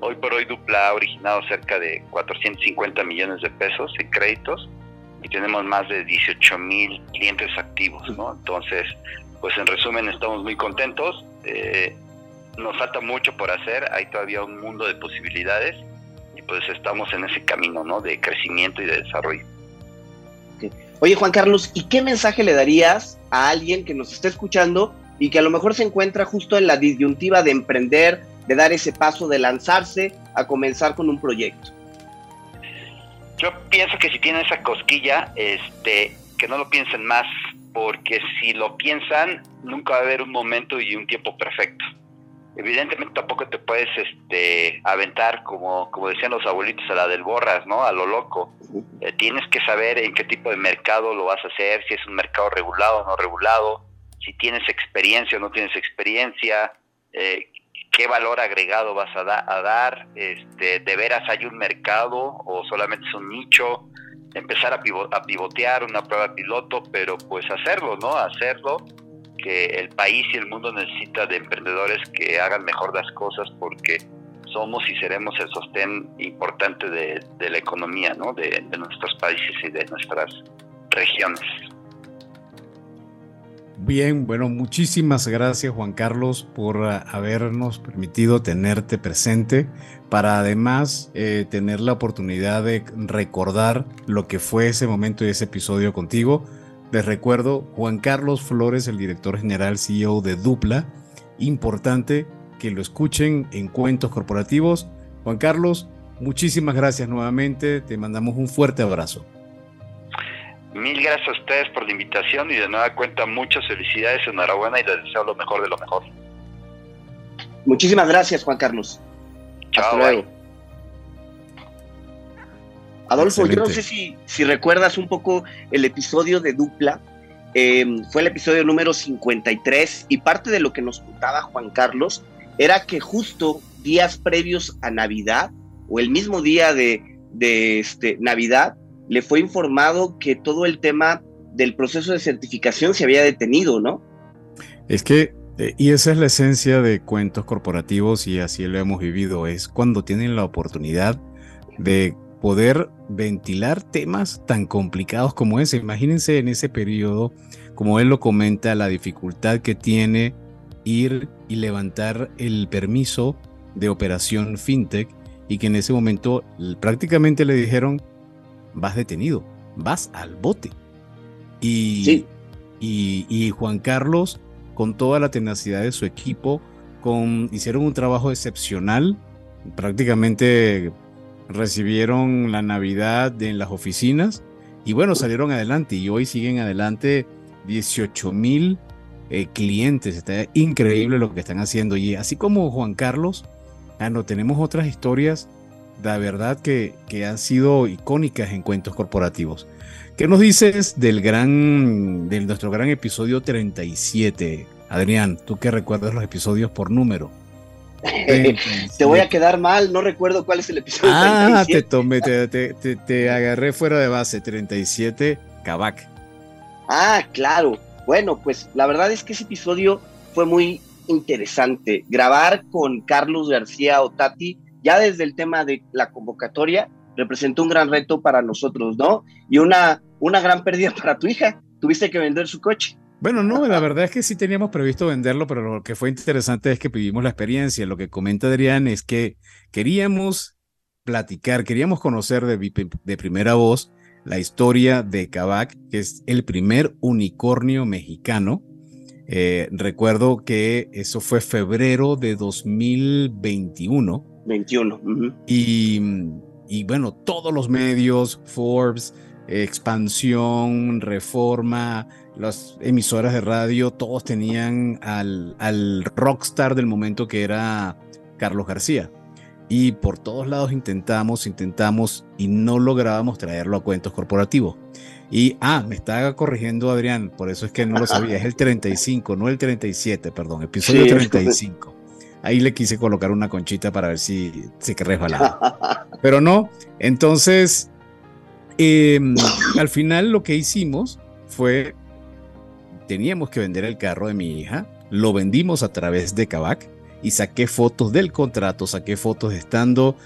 Hoy por hoy Dupla ha originado cerca de 450 millones de pesos en créditos y tenemos más de 18 mil clientes activos, ¿no? Entonces, pues en resumen estamos muy contentos. Eh, nos falta mucho por hacer, hay todavía un mundo de posibilidades y pues estamos en ese camino, ¿no? De crecimiento y de desarrollo. Oye, Juan Carlos, ¿y qué mensaje le darías a alguien que nos está escuchando y que a lo mejor se encuentra justo en la disyuntiva de emprender, de dar ese paso, de lanzarse a comenzar con un proyecto? Yo pienso que si tienen esa cosquilla, este, que no lo piensen más, porque si lo piensan, nunca va a haber un momento y un tiempo perfecto. Evidentemente tampoco te puedes este, aventar, como, como decían los abuelitos, a la del borras, ¿no? A lo loco. Eh, tienes que saber en qué tipo de mercado lo vas a hacer, si es un mercado regulado o no regulado, si tienes experiencia o no tienes experiencia, eh, qué valor agregado vas a, dar, este, de veras hay un mercado o solamente es un nicho, empezar a, a pivotear una prueba piloto, pero pues hacerlo, ¿no? Hacerlo, que el país y el mundo necesita de emprendedores que hagan mejor las cosas porque somos y seremos el sostén importante de, la economía, ¿no? de nuestros países y de nuestras regiones. Bien, bueno, muchísimas gracias Juan Carlos por ah, habernos permitido tenerte presente para además eh, tener la oportunidad de recordar lo que fue ese momento y ese episodio contigo. Les recuerdo, Juan Carlos Flores, el director general CEO de Dupla. Importante, que lo escuchen en Cuentos Corporativos. Juan Carlos, muchísimas gracias nuevamente, te mandamos un fuerte abrazo. Mil gracias a ustedes por la invitación y de nueva cuenta muchas felicidades, enhorabuena y les deseo lo mejor de lo mejor. Muchísimas gracias, Juan Carlos. Chao, Hasta luego. Adolfo, yo no sé si, si recuerdas un poco el episodio de Dupla. eh, fue el episodio número 53 y parte de lo que nos contaba Juan Carlos era que justo días previos a Navidad o el mismo día de, de este, Navidad le fue informado que todo el tema del proceso de certificación se había detenido, ¿no? Es que, eh, y esa es la esencia de cuentos corporativos y así lo hemos vivido, es cuando tienen la oportunidad de poder ventilar temas tan complicados como ese. Imagínense en ese periodo, como él lo comenta, la dificultad que tiene ir y levantar el permiso de operación fintech y que en ese momento prácticamente le dijeron, vas detenido, vas al bote. Y, y, y Juan Carlos, con toda la tenacidad de su equipo, con, hicieron un trabajo excepcional, prácticamente recibieron la Navidad en las oficinas y bueno, salieron adelante y hoy siguen adelante 18 mil eh, clientes. Está increíble lo que están haciendo. Y así como Juan Carlos, ah, no, tenemos otras historias, la verdad que, que han sido icónicas en cuentos corporativos. ¿Qué nos dices del gran, de nuestro gran episodio 37? Adrián, tú que recuerdas los episodios por número. *laughs* Te voy a quedar mal, no recuerdo cuál es el episodio. Ah, te 37. tomé, te, te- te- te agarré fuera de base, 37, Kabak. Ah, claro. Bueno, pues la verdad es que ese episodio fue muy interesante. Grabar con Carlos García Otati, ya desde el tema de la convocatoria, representó un gran reto para nosotros, ¿no? Y una, una gran pérdida para tu hija. Tuviste que vender su coche. Bueno, no, la verdad es que sí teníamos previsto venderlo, pero lo que fue interesante es que vivimos la experiencia. Lo que comenta Adrián es que queríamos platicar, queríamos conocer de, primera voz la historia de Kabak, que es el primer unicornio mexicano. Eh, recuerdo que eso fue febrero de 2021. 21. ujú. Y, y bueno, todos los medios, Forbes, Expansión, Reforma, las emisoras de radio, todos tenían al, al rockstar del momento que era Carlos García. Y por todos lados intentamos, intentamos y no lográbamos traerlo a cuentos corporativos. Y, ah, me estaba corrigiendo Adrián, por eso es que no lo sabía, es el 35, no el 37, perdón, episodio Sí. 35. Ahí le quise colocar una conchita para ver si se que resbalaba. *laughs* Pero no, entonces, eh, *laughs* al final lo que hicimos fue, teníamos que vender el carro de mi hija, lo vendimos a través de Kavak y saqué fotos del contrato, saqué fotos estando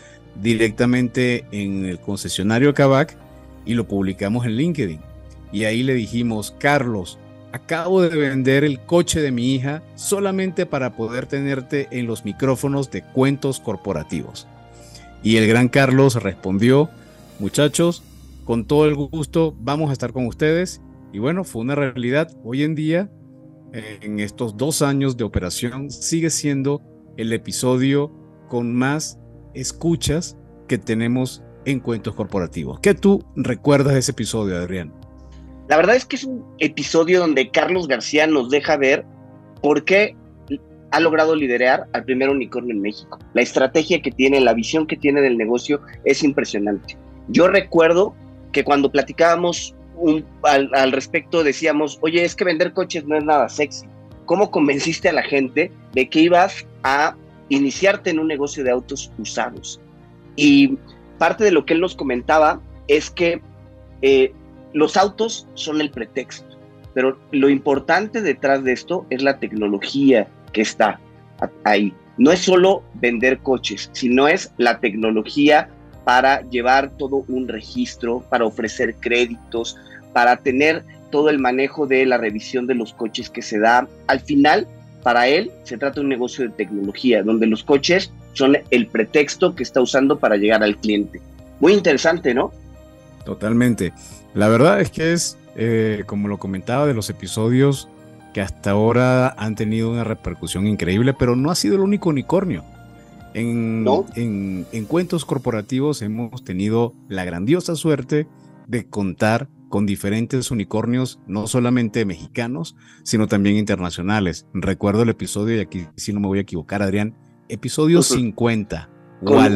directamente en el concesionario Kavak y lo publicamos en LinkedIn. Y ahí le dijimos, Carlos, acabo de vender el coche de mi hija solamente para poder tenerte en los micrófonos de cuentos corporativos. Y el gran Carlos respondió, muchachos, con todo el gusto vamos a estar con ustedes. Y bueno, fue una realidad. Hoy en día, en estos dos años de operación, sigue siendo el episodio con más escuchas que tenemos en cuentos corporativos. ¿Qué tú recuerdas de ese episodio, Adrián? La verdad es que es un episodio donde Carlos García nos deja ver por qué ha logrado liderar al primer unicornio en México. La estrategia que tiene, la visión que tiene del negocio es impresionante. Yo recuerdo que cuando platicábamos al respecto decíamos, oye, es que vender coches no es nada sexy. ¿Cómo convenciste a la gente de que ibas a iniciarte en un negocio de autos usados? Y parte de lo que él nos comentaba es que eh, los autos son el pretexto, pero lo importante detrás de esto es la tecnología que está ahí. No es solo vender coches, sino es la tecnología para llevar todo un registro, para ofrecer créditos, para tener todo el manejo de la revisión de los coches que se da. Al final, para él, se trata de un negocio de tecnología, donde los coches son el pretexto que está usando para llegar al cliente. Muy interesante, ¿no? Totalmente. La verdad es que es, eh, como lo comentaba, de los episodios que hasta ahora han tenido una repercusión increíble, pero no ha sido el único unicornio. En, en, en, cuentos corporativos hemos tenido la grandiosa suerte de contar con diferentes unicornios, no solamente mexicanos, sino también internacionales. Recuerdo el episodio, y aquí si no me voy a equivocar, Adrián, episodio 50. Con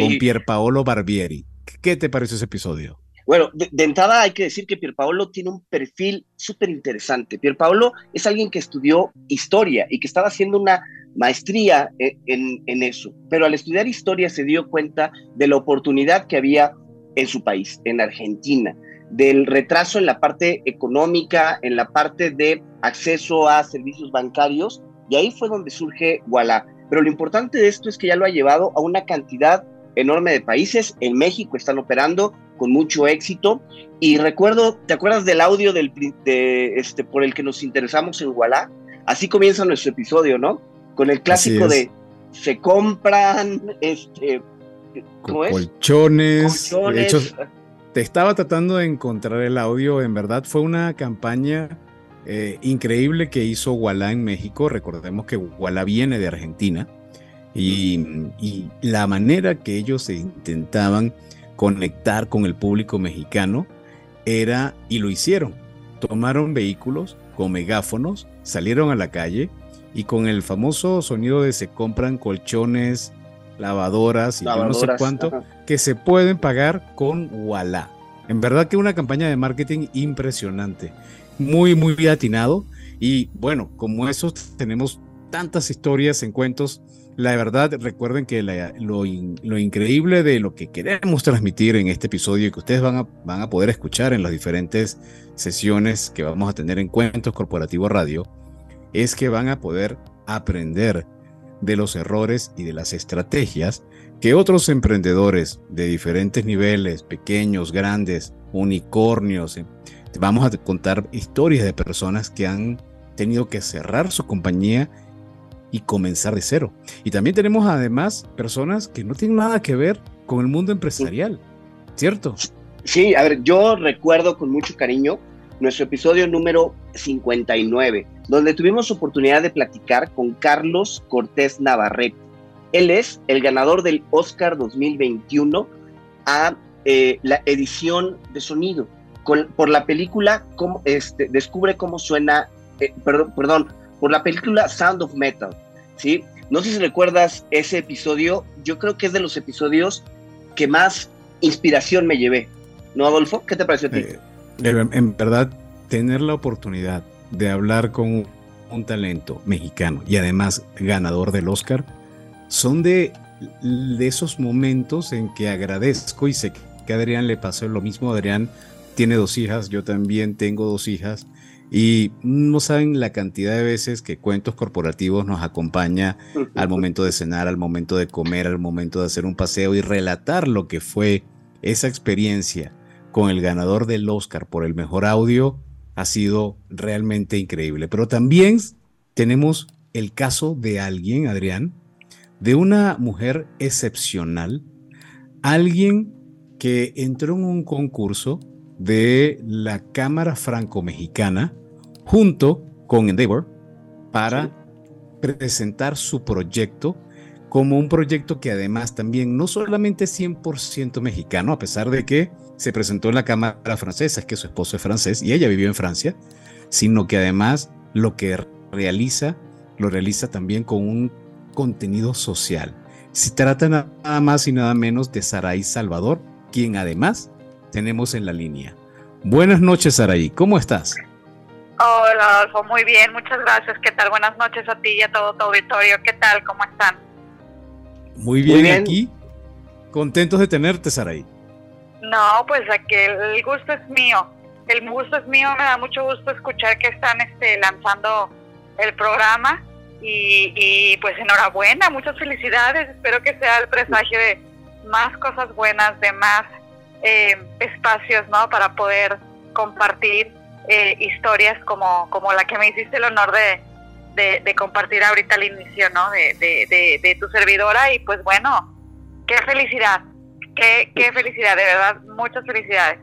Con Pierpaolo Barbieri. ¿Qué te pareció ese episodio? Bueno, de, entrada hay que decir que Pierpaolo tiene un perfil súper interesante. Pierpaolo es alguien que estudió historia y que estaba haciendo una maestría e, en, en, eso, pero al estudiar historia se dio cuenta de la oportunidad que había en su país, en Argentina, del retraso en la parte económica, en la parte de acceso a servicios bancarios, y ahí fue donde surge Walla. Pero lo importante de esto es que ya lo ha llevado a una cantidad enorme de países. En México están operando con mucho éxito. Y recuerdo, ¿te acuerdas del audio del, de, este, por el que nos interesamos en Walla? Así comienza nuestro episodio, ¿no? Con el clásico de se compran este, Colchones. De hecho, te estaba tratando de encontrar el audio. En verdad fue una campaña eh, increíble que hizo Walla en México. Recordemos que Walla viene de Argentina. Y, y, la manera que ellos se intentaban conectar con el público mexicano era, y lo hicieron, tomaron vehículos con megáfonos, salieron a la calle y con el famoso sonido de se compran colchones, lavadoras y no sé cuánto, que se pueden pagar con Walla. En verdad que una campaña de marketing impresionante, muy, muy atinado. Y bueno, como esos tenemos tantas historias en cuentos. La verdad, recuerden que lo, increíble de lo que queremos transmitir en este episodio y que ustedes van a, van a poder escuchar en las diferentes sesiones que vamos a tener en Cuentos Corporativos Radio, es que van a poder aprender de los errores y de las estrategias que otros emprendedores de diferentes niveles, pequeños, grandes, unicornios, eh, vamos a contar historias de personas que han tenido que cerrar su compañía y comenzar de cero. Y también tenemos además personas que no tienen nada que ver con el mundo empresarial, ¿cierto? Sí, a ver, yo recuerdo con mucho cariño nuestro episodio número 59, donde tuvimos oportunidad de platicar con Carlos Cortés Navarrete. Él es el ganador del Oscar 2021 a eh, la edición de sonido. por la película, este, descubre cómo suena, eh, perdón, perdón, por la película Sound of Metal. ¿sí? No sé si recuerdas ese episodio, yo creo que es de los episodios que más inspiración me llevé. ¿No, Adolfo? ¿Qué te pareció a ti? Eh, en verdad, tener la oportunidad de hablar con un talento mexicano y además ganador del Oscar, son de, esos momentos en que agradezco y sé que Adrián le pasó lo mismo. Adrián tiene dos hijas, yo también tengo dos hijas y no saben la cantidad de veces que Cuentos Corporativos nos acompaña al momento de cenar, al momento de comer, al momento de hacer un paseo y relatar lo que fue esa experiencia con el ganador del Oscar por el mejor audio ha sido realmente increíble. Pero también tenemos el caso de alguien, Adrián, de una mujer excepcional, alguien que entró en un concurso de la Cámara Franco-Mexicana junto con Endeavor para presentar su proyecto como un proyecto que además también no solamente es 100% mexicano, a pesar de que se presentó en la Cámara Francesa, es que su esposo es francés y ella vivió en Francia, sino que además lo que realiza, lo realiza también con un contenido social. Se trata nada más y nada menos de Saraí Salvador, quien además tenemos en la línea. Buenas noches, Saraí, ¿cómo estás? Hola, Adolfo, muy bien, muchas gracias. ¿Qué tal? Buenas noches a ti y a todo tu auditorio. ¿Qué tal? ¿Cómo están? Muy bien, muy bien. aquí. Contentos de tenerte, Saraí. No, pues aquí el gusto es mío. El gusto es mío, me da mucho gusto escuchar que están este, lanzando el programa y, pues enhorabuena, muchas felicidades. Espero que sea el presagio de más cosas buenas, de más eh, espacios, ¿no? Para poder compartir eh, historias como, como la que me hiciste el honor de, de, compartir ahorita al inicio, ¿no? De, de tu servidora y pues bueno, qué felicidad Qué, felicidad, de verdad, muchas felicidades.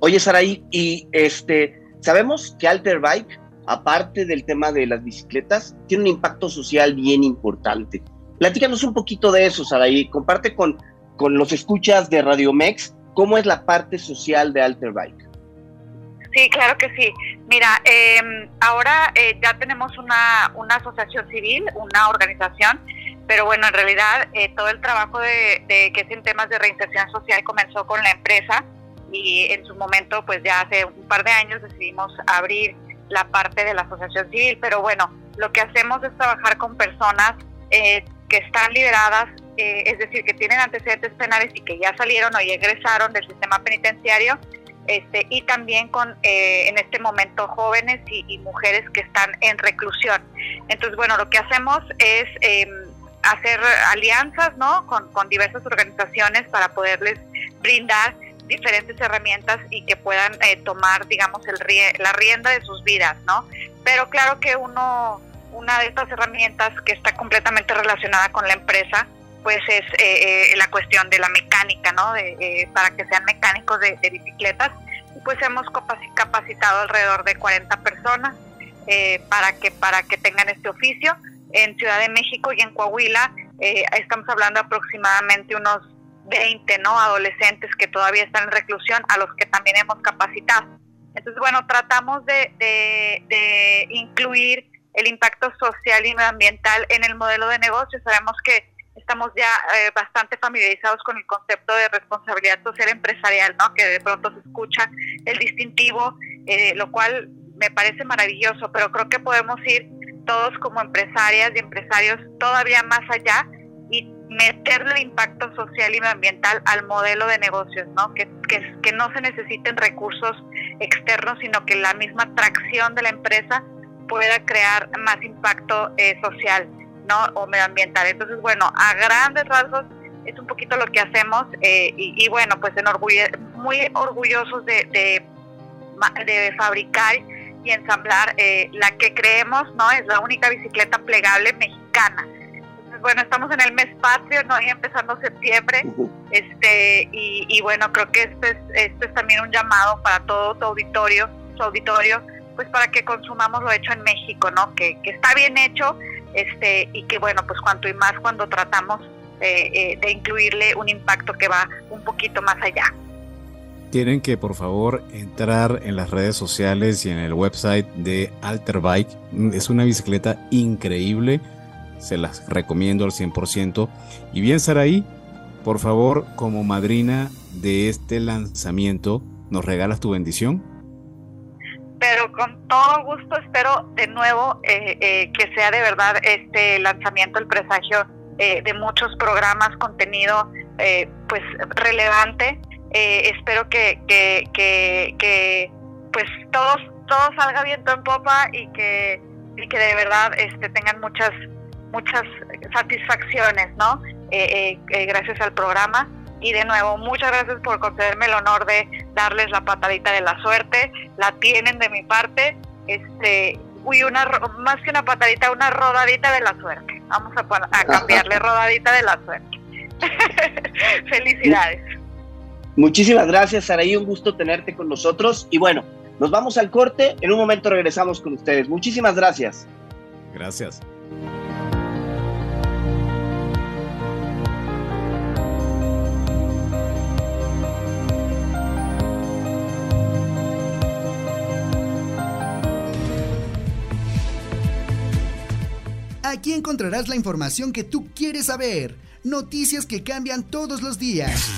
Oye, Saraí, y este, sabemos que Alter Bike aparte del tema de las bicicletas, tiene un impacto social bien importante. Platícanos un poquito de eso, Saraí. Comparte con, con los escuchas de Radio Mex cómo es la parte social de Alterbike. Sí, claro que sí. Mira, em, ahora eh, ya tenemos una, una asociación civil, una organización, pero bueno, en realidad eh, todo el trabajo de, que es en temas de reinserción social comenzó con la empresa y en su momento, pues ya hace un par de años decidimos abrir la parte de la asociación civil, pero bueno, lo que hacemos es trabajar con personas eh, que están liberadas, es decir, que tienen antecedentes penales y que ya salieron o ya egresaron del sistema penitenciario este, y también con eh, en este momento jóvenes y, mujeres que están en reclusión. Entonces, bueno, lo que hacemos es em, hacer alianzas ¿no? con, diversas organizaciones para poderles brindar diferentes herramientas y que puedan eh, tomar, digamos, el, la rienda de sus vidas, ¿no? Pero claro que uno, una de estas herramientas que está completamente relacionada con la empresa pues es eh, eh, la cuestión de la mecánica, ¿no? De, eh, para que sean mecánicos de, bicicletas. Y pues hemos capacitado alrededor de 40 personas para, que, para que tengan este oficio. En Ciudad de México y en Coahuila estamos hablando aproximadamente unos 20 ¿no? adolescentes que todavía están en reclusión, a los que también hemos capacitado. Entonces, bueno, tratamos de, de, de incluir el impacto social y medioambiental en el modelo de negocio. Sabemos que estamos ya eh, bastante familiarizados con el concepto de responsabilidad social empresarial, ¿no? Que de pronto se escucha el distintivo, eh, lo cual me parece maravilloso, pero creo que podemos ir todos como empresarias y empresarios todavía más allá y meterle impacto social y ambiental al modelo de negocios, ¿no? Que, que, que no se necesiten recursos externos, sino que la misma tracción de la empresa pueda crear más impacto eh, social. ¿No? O medioambiental. Entonces, bueno, a grandes rasgos es un poquito lo que hacemos eh, y, bueno, pues muy orgullosos de, de, fabricar y ensamblar eh, la que creemos, ¿no? Es la única bicicleta plegable mexicana. Entonces, bueno, estamos en el mes patrio, ¿no? Y empezando septiembre, este, y, bueno, creo que este es, este es también un llamado para todo tu auditorio, su auditorio, pues para que consumamos lo hecho en México, ¿no? Que, que está bien hecho, este, y que bueno, pues cuanto y más cuando tratamos eh, de incluirle un impacto que va un poquito más allá. Tienen que por favor entrar en las redes sociales y en el website de Alterbike. Es una bicicleta increíble, se las recomiendo al 100%. Y bien, Saraí, por favor, como madrina de este lanzamiento, ¿nos regalas tu bendición? Pero con todo gusto espero de nuevo eh, eh, que sea de verdad este lanzamiento, el presagio eh, de muchos programas, contenido pues relevante. espero que, que, que, pues todos, todo salga viento en popa y que, y que de verdad este, tengan muchas, muchas satisfacciones, ¿no? gracias al programa. Y de nuevo, muchas gracias por concederme el honor de darles la patadita de la suerte. La tienen de mi parte. Este, uy, una, más que una patadita, una rodadita de la suerte. Vamos a, cambiarle rodadita de la suerte. *laughs* Felicidades. Muchísimas gracias, Saraí. Un gusto tenerte con nosotros. Y bueno, nos vamos al corte. En un momento regresamos con ustedes. Muchísimas gracias. Gracias. Aquí encontrarás la información que tú quieres saber. Noticias que cambian todos los días.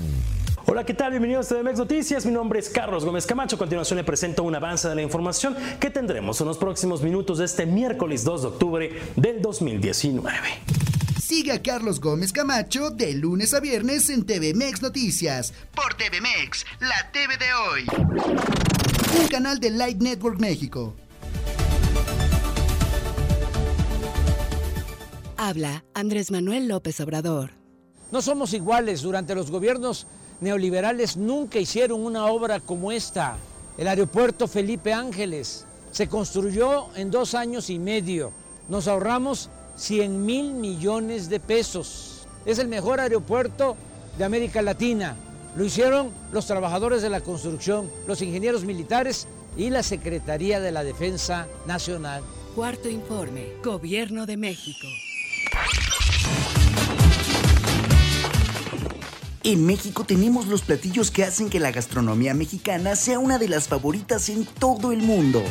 Hola, ¿qué tal? Bienvenidos a TVMX Noticias. Mi nombre es Carlos Gómez Camacho. A continuación le presento un avance de la información que tendremos en los próximos minutos de este miércoles 2 de octubre del 2019. Sigue a Carlos Gómez Camacho de lunes a viernes en TVMX Noticias por TVMX, la TV de hoy. Un canal de Light Network México. Habla Andrés Manuel López Obrador. No somos iguales. Durante los gobiernos neoliberales nunca hicieron una obra como esta. El aeropuerto Felipe Ángeles se construyó en dos años y medio. Nos ahorramos 100 mil millones de pesos. Es el mejor aeropuerto de América Latina. Lo hicieron los trabajadores de la construcción, los ingenieros militares y la Secretaría de la Defensa Nacional. Cuarto informe, Gobierno de México. En México tenemos los platillos que hacen que la gastronomía mexicana sea una de las favoritas en todo el mundo.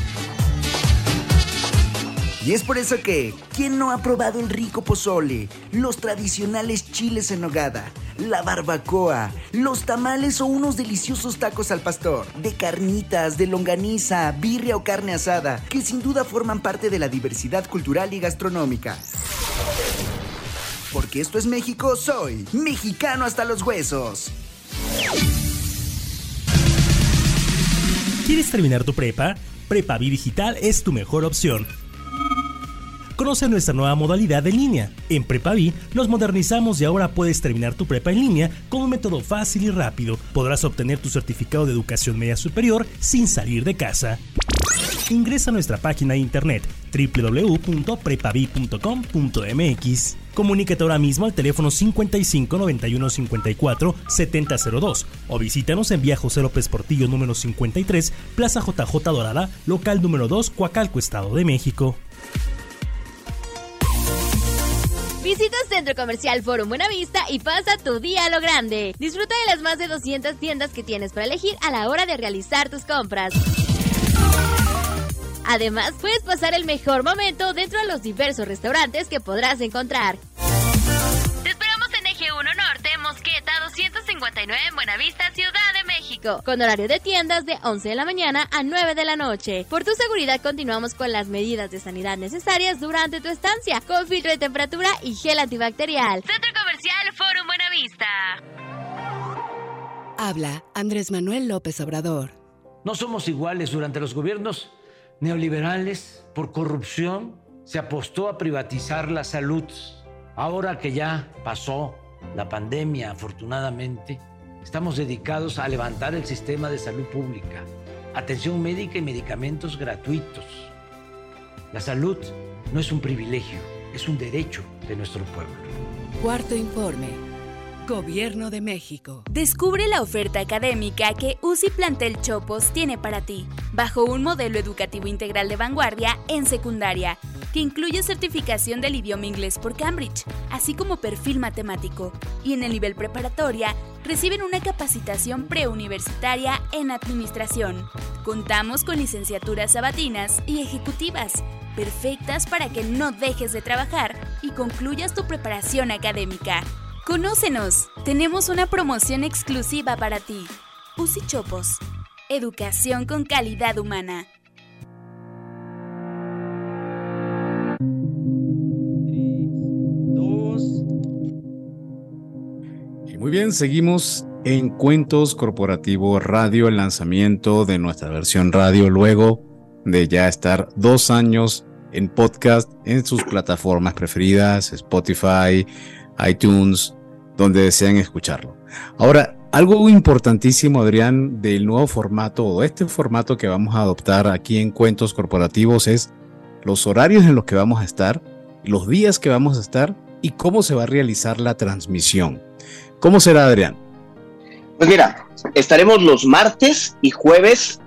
Y es por eso que, ¿quién no ha probado el rico pozole, los tradicionales chiles en nogada, la barbacoa, los tamales o unos deliciosos tacos al pastor, de carnitas, de longaniza, birria o carne asada, que sin duda forman parte de la diversidad cultural y gastronómica? Porque esto es México, soy mexicano hasta los huesos. ¿Quieres terminar tu prepa? Prepavi Digital es tu mejor opción. Conoce nuestra nueva modalidad en línea. En Prepavi nos modernizamos y ahora puedes terminar tu prepa en línea con un método fácil y rápido. Podrás obtener tu certificado de educación media superior sin salir de casa. Ingresa a nuestra página de internet www.prepavi.com.mx. Comunícate ahora mismo al teléfono 55 91 54 7002 o visítanos en Vía José López Portillo número 53, Plaza JJ Dorada, local número 2, Coacalco, Estado de México. Visita Centro Comercial Forum Buenavista y pasa tu día a lo grande. Disfruta de las más de 200 tiendas que tienes para elegir a la hora de realizar tus compras. Además, puedes pasar el mejor momento dentro de los diversos restaurantes que podrás encontrar. 259 en Buenavista, Ciudad de México, con horario de tiendas de 11 de la mañana a 9 de la noche. Por tu seguridad continuamos con las medidas de sanidad necesarias durante tu estancia, con filtro de temperatura y gel antibacterial. Centro Comercial Forum Buenavista. Habla Andrés Manuel López Obrador. No somos iguales durante los gobiernos neoliberales, por corrupción, se apostó a privatizar la salud. Ahora que ya pasó la pandemia, afortunadamente, estamos dedicados a levantar el sistema de salud pública, atención médica y medicamentos gratuitos. La salud no es un privilegio, es un derecho de nuestro pueblo. Cuarto informe. Gobierno de México. Descubre la oferta académica que UCI Plantel Chopos tiene para ti, bajo un modelo educativo integral de vanguardia en secundaria, que incluye certificación del idioma inglés por Cambridge, así como perfil matemático. Y en el nivel preparatoria, reciben una capacitación preuniversitaria en administración. Contamos con licenciaturas sabatinas y ejecutivas, perfectas para que no dejes de trabajar y concluyas tu preparación académica. Conócenos. Tenemos una promoción exclusiva para ti. Usi Chopos. Educación con calidad humana. Y muy bien, seguimos en Cuentos Corporativo Radio, el lanzamiento de nuestra versión radio luego de ya estar dos años en podcast en sus plataformas preferidas, Spotify, iTunes, donde desean escucharlo. Ahora, algo importantísimo, Adrián, del nuevo formato o este formato que vamos a adoptar aquí en Cuentos Corporativos es los horarios en los que vamos a estar, los días que vamos a estar y cómo se va a realizar la transmisión. ¿Cómo será, Adrián? Pues mira, estaremos los martes y jueves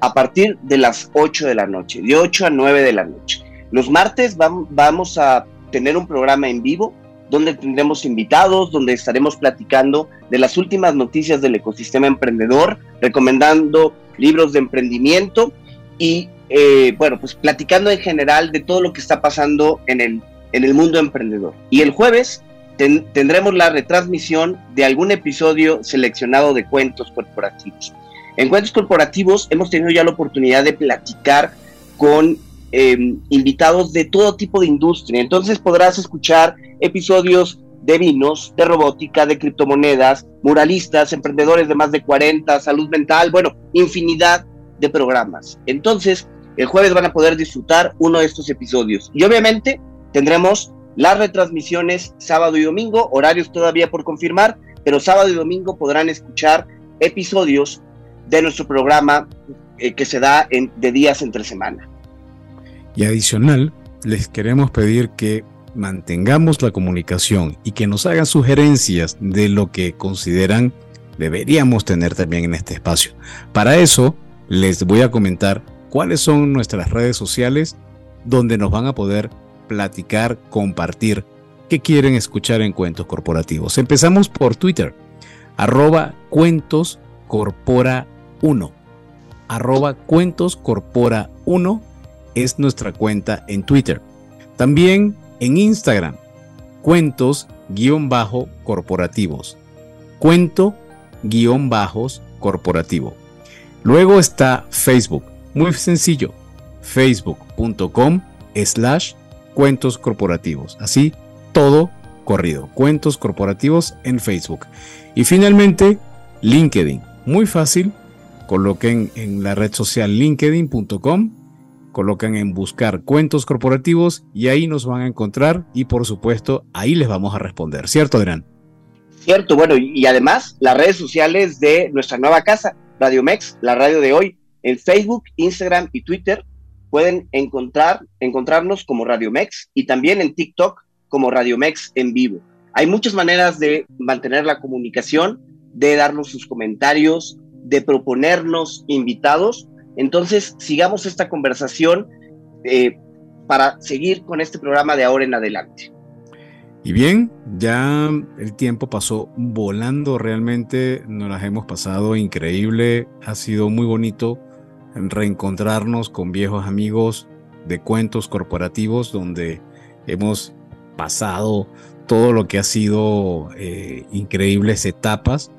a partir de las 8 de la noche, de 8 a 9 de la noche. Los martes vamos a tener un programa en vivo donde tendremos invitados, donde estaremos platicando de las últimas noticias del ecosistema emprendedor, recomendando libros de emprendimiento y, eh, bueno, pues platicando en general de todo lo que está pasando en el, en el mundo emprendedor. Y el jueves tendremos la retransmisión de algún episodio seleccionado de cuentos corporativos. En cuentos corporativos hemos tenido ya la oportunidad de platicar con em, invitados de todo tipo de industria. Entonces podrás escuchar episodios de vinos, de robótica, de criptomonedas, muralistas, emprendedores de más de 40, salud mental, bueno, infinidad de programas. Entonces, el jueves van a poder disfrutar uno de estos episodios. Y obviamente tendremos las retransmisiones sábado y domingo, horarios todavía por confirmar, pero sábado y domingo podrán escuchar episodios de nuestro programa eh, que se da en, de días entre semana. Y adicional, les queremos pedir que mantengamos la comunicación y que nos hagan sugerencias de lo que consideran deberíamos tener también en este espacio. Para eso, les voy a comentar cuáles son nuestras redes sociales donde nos van a poder platicar, compartir qué quieren escuchar en Cuentos Corporativos. Empezamos por Twitter, arroba Cuentos Corpora 1. Arroba Cuentos Corpora 1 es nuestra cuenta en Twitter. También en Instagram, cuentos-corporativos. Cuento guion bajos corporativo. Luego está Facebook, muy sencillo, facebook.com slash cuentos corporativos. Así, todo corrido, cuentos corporativos en Facebook. Y finalmente, LinkedIn, muy fácil, coloquen en la red social linkedin.com, colocan en buscar cuentos corporativos y ahí nos van a encontrar y por supuesto ahí les vamos a responder, ¿cierto Adrián? Cierto, bueno, y, además las redes sociales de nuestra nueva casa, Radio Mex, la radio de hoy, en Facebook, Instagram y Twitter pueden encontrar, encontrarnos como Radio Mex y también en TikTok como Radio Mex en vivo. Hay muchas maneras de mantener la comunicación, de darnos sus comentarios, de proponernos invitados. Entonces, sigamos esta conversación eh, para seguir con este programa de ahora en adelante. Y bien, ya el tiempo pasó volando realmente, nos las hemos pasado increíble, ha sido muy bonito reencontrarnos con viejos amigos de cuentos corporativos donde hemos pasado todo lo que ha sido eh, increíbles etapas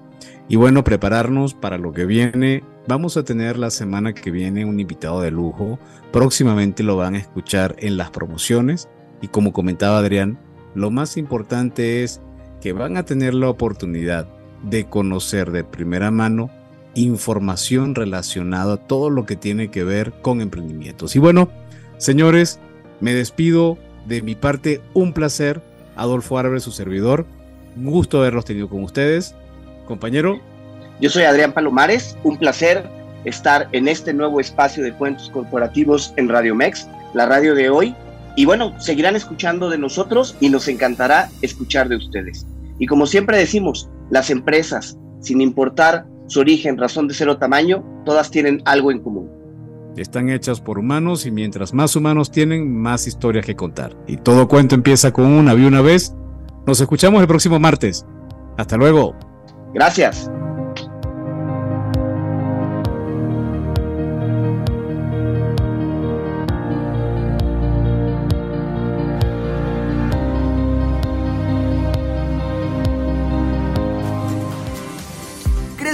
y bueno, prepararnos para lo que viene. Vamos a tener la semana que viene un invitado de lujo, próximamente lo van a escuchar en las promociones y como comentaba Adrián, lo más importante es que van a tener la oportunidad de conocer de primera mano información relacionada a todo lo que tiene que ver con emprendimientos. Y bueno, señores, me despido de mi parte, un placer. Adolfo Árabe, su servidor. Gusto haberlos tenido con ustedes. Compañero. Yo soy Adrián Palomares, un placer estar en este nuevo espacio de cuentos corporativos en Radio Mex, la radio de hoy, y bueno, seguirán escuchando de nosotros y nos encantará escuchar de ustedes. Y como siempre decimos, las empresas, sin importar su origen, razón de ser o tamaño, todas tienen algo en común. Están hechas por humanos y mientras más humanos tienen, más historias que contar. Y todo cuento empieza con una vi una vez. Nos escuchamos el próximo martes. Hasta luego. Gracias.